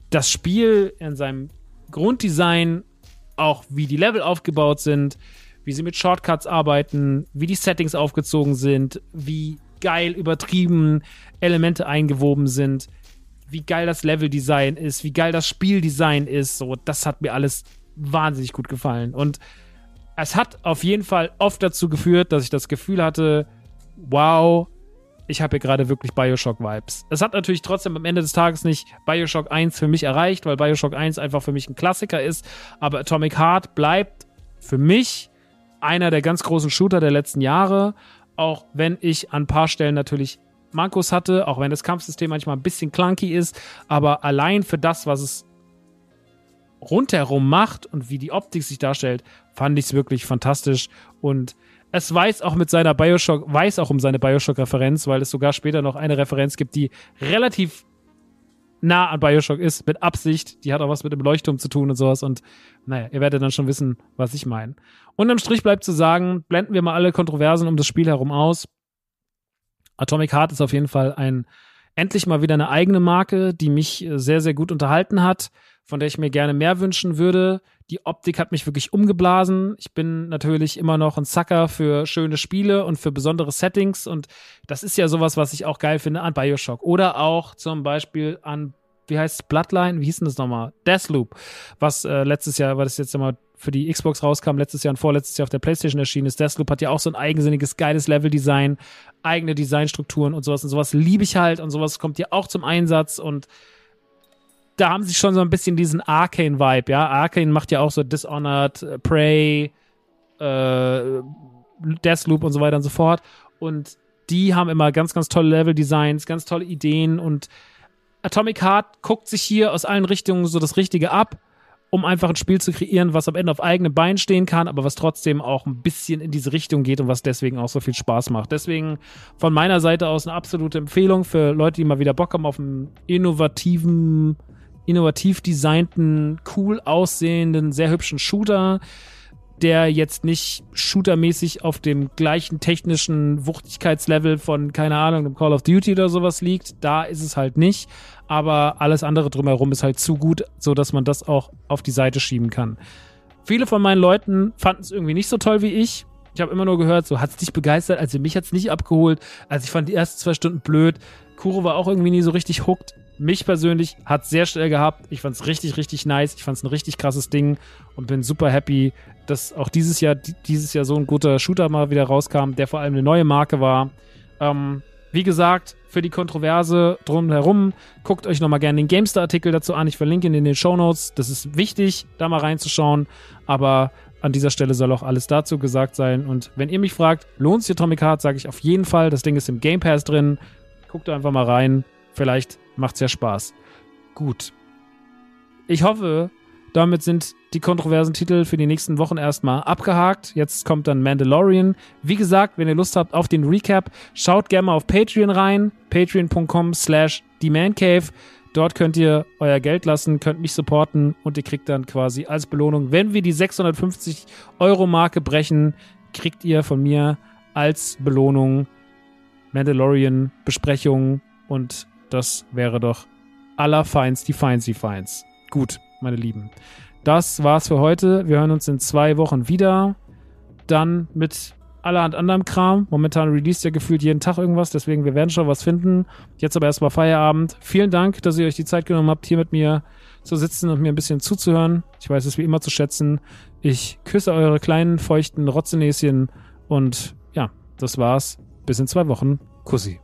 das Spiel in seinem Grunddesign, auch wie die Level aufgebaut sind, wie sie mit Shortcuts arbeiten, wie die Settings aufgezogen sind, wie geil übertrieben Elemente eingewoben sind, wie geil das Leveldesign ist, wie geil das Spieldesign ist. So, das hat mir alles wahnsinnig gut gefallen. Und es hat auf jeden Fall oft dazu geführt, dass ich das Gefühl hatte, wow, ich habe hier gerade wirklich Bioshock-Vibes. Es hat natürlich trotzdem am Ende des Tages nicht Bioshock 1 für mich erreicht, weil Bioshock 1 einfach für mich ein Klassiker ist. Aber Atomic Heart bleibt für mich einer der ganz großen Shooter der letzten Jahre. Auch wenn ich an ein paar Stellen natürlich Markus hatte, auch wenn das Kampfsystem manchmal ein bisschen clunky ist, aber allein für das, was es rundherum macht und wie die Optik sich darstellt, fand ich es wirklich fantastisch und es weiß auch mit seiner Bioshock, weiß auch um seine Bioshock-Referenz, weil es sogar später noch eine Referenz gibt, die relativ nah an Bioshock ist, mit Absicht. Die hat auch was mit dem Leuchtturm zu tun und sowas. Und naja, ihr werdet dann schon wissen, was ich meine. Unterm Strich bleibt zu sagen, blenden wir mal alle Kontroversen um das Spiel herum aus. Atomic Heart ist auf jeden Fall ein endlich mal wieder eine eigene Marke, die mich äh, sehr, sehr gut unterhalten hat. von der ich mir gerne mehr wünschen würde. Die Optik hat mich wirklich umgeblasen. Ich bin natürlich immer noch ein Sucker für schöne Spiele und für besondere Settings. Und das ist ja sowas, was ich auch geil finde an Bioshock. Oder auch zum Beispiel an, wie heißt es, Bloodline? Wie hieß denn das nochmal? Deathloop. Was äh, letztes Jahr, war das jetzt immer für die Xbox rauskam, letztes Jahr und vorletztes Jahr auf der PlayStation erschienen ist. Deathloop hat ja auch so ein eigensinniges, geiles Leveldesign, eigene Designstrukturen und sowas. Und sowas liebe ich halt und sowas kommt hier auch zum Einsatz und da haben sie schon so ein bisschen diesen Arcane-Vibe, ja. Arcane macht ja auch so Dishonored, äh, Prey, äh, Deathloop und so weiter und so fort. Und die haben immer ganz, ganz tolle Level-Designs, ganz tolle Ideen und Atomic Heart guckt sich hier aus allen Richtungen so das Richtige ab, um einfach ein Spiel zu kreieren, was am Ende auf eigenen Beinen stehen kann, aber was trotzdem auch ein bisschen in diese Richtung geht und was deswegen auch so viel Spaß macht. Deswegen von meiner Seite aus eine absolute Empfehlung für Leute, die mal wieder Bock haben auf einen innovativen innovativ designten, cool aussehenden, sehr hübschen Shooter, der jetzt nicht shootermäßig auf dem gleichen technischen Wuchtigkeitslevel von, keine Ahnung, dem Call of Duty oder sowas liegt. Da ist es halt nicht. Aber alles andere drumherum ist halt zu gut, so dass man das auch auf die Seite schieben kann. Viele von meinen Leuten fanden es irgendwie nicht so toll wie ich. Ich habe immer nur gehört, so hat es dich begeistert, also mich hat es nicht abgeholt. Also ich fand die ersten zwei Stunden blöd. Kuro war auch irgendwie nie so richtig hooked mich persönlich hat sehr schnell gehabt. Ich fand es richtig, richtig nice. Ich fand es ein richtig krasses Ding und bin super happy, dass auch dieses Jahr, dieses Jahr so ein guter Shooter mal wieder rauskam, der vor allem eine neue Marke war. Ähm, wie gesagt, für die Kontroverse drumherum, guckt euch nochmal gerne den Gamestar-Artikel dazu an. Ich verlinke ihn in den Show Notes. Das ist wichtig, da mal reinzuschauen. Aber an dieser Stelle soll auch alles dazu gesagt sein. Und wenn ihr mich fragt, lohnt sich Atomic Heart, sage ich auf jeden Fall. Das Ding ist im Game Pass drin. Guckt einfach mal rein. Vielleicht macht's ja Spaß. Gut. Ich hoffe, damit sind die kontroversen Titel für die nächsten Wochen erstmal abgehakt. Jetzt kommt dann Mandalorian. Wie gesagt, wenn ihr Lust habt auf den Recap, schaut gerne mal auf Patreon rein. Patreon.com slash TheManCave. Dort könnt ihr euer Geld lassen, könnt mich supporten und ihr kriegt dann quasi als Belohnung, wenn wir die 650 Euro Marke brechen, kriegt ihr von mir als Belohnung Mandalorian Besprechungen und das wäre doch allerfeinst die Feinsi Feins. Gut, meine Lieben. Das war's für heute. Wir hören uns in zwei Wochen wieder. Dann mit allerhand anderem Kram. Momentan release ja gefühlt jeden Tag irgendwas, deswegen wir werden schon was finden. Jetzt aber erstmal Feierabend. Vielen Dank, dass ihr euch die Zeit genommen habt, hier mit mir zu sitzen und mir ein bisschen zuzuhören. Ich weiß es wie immer zu schätzen. Ich küsse eure kleinen, feuchten Rotzenäschen und ja, das war's. Bis in zwei Wochen. Kussi.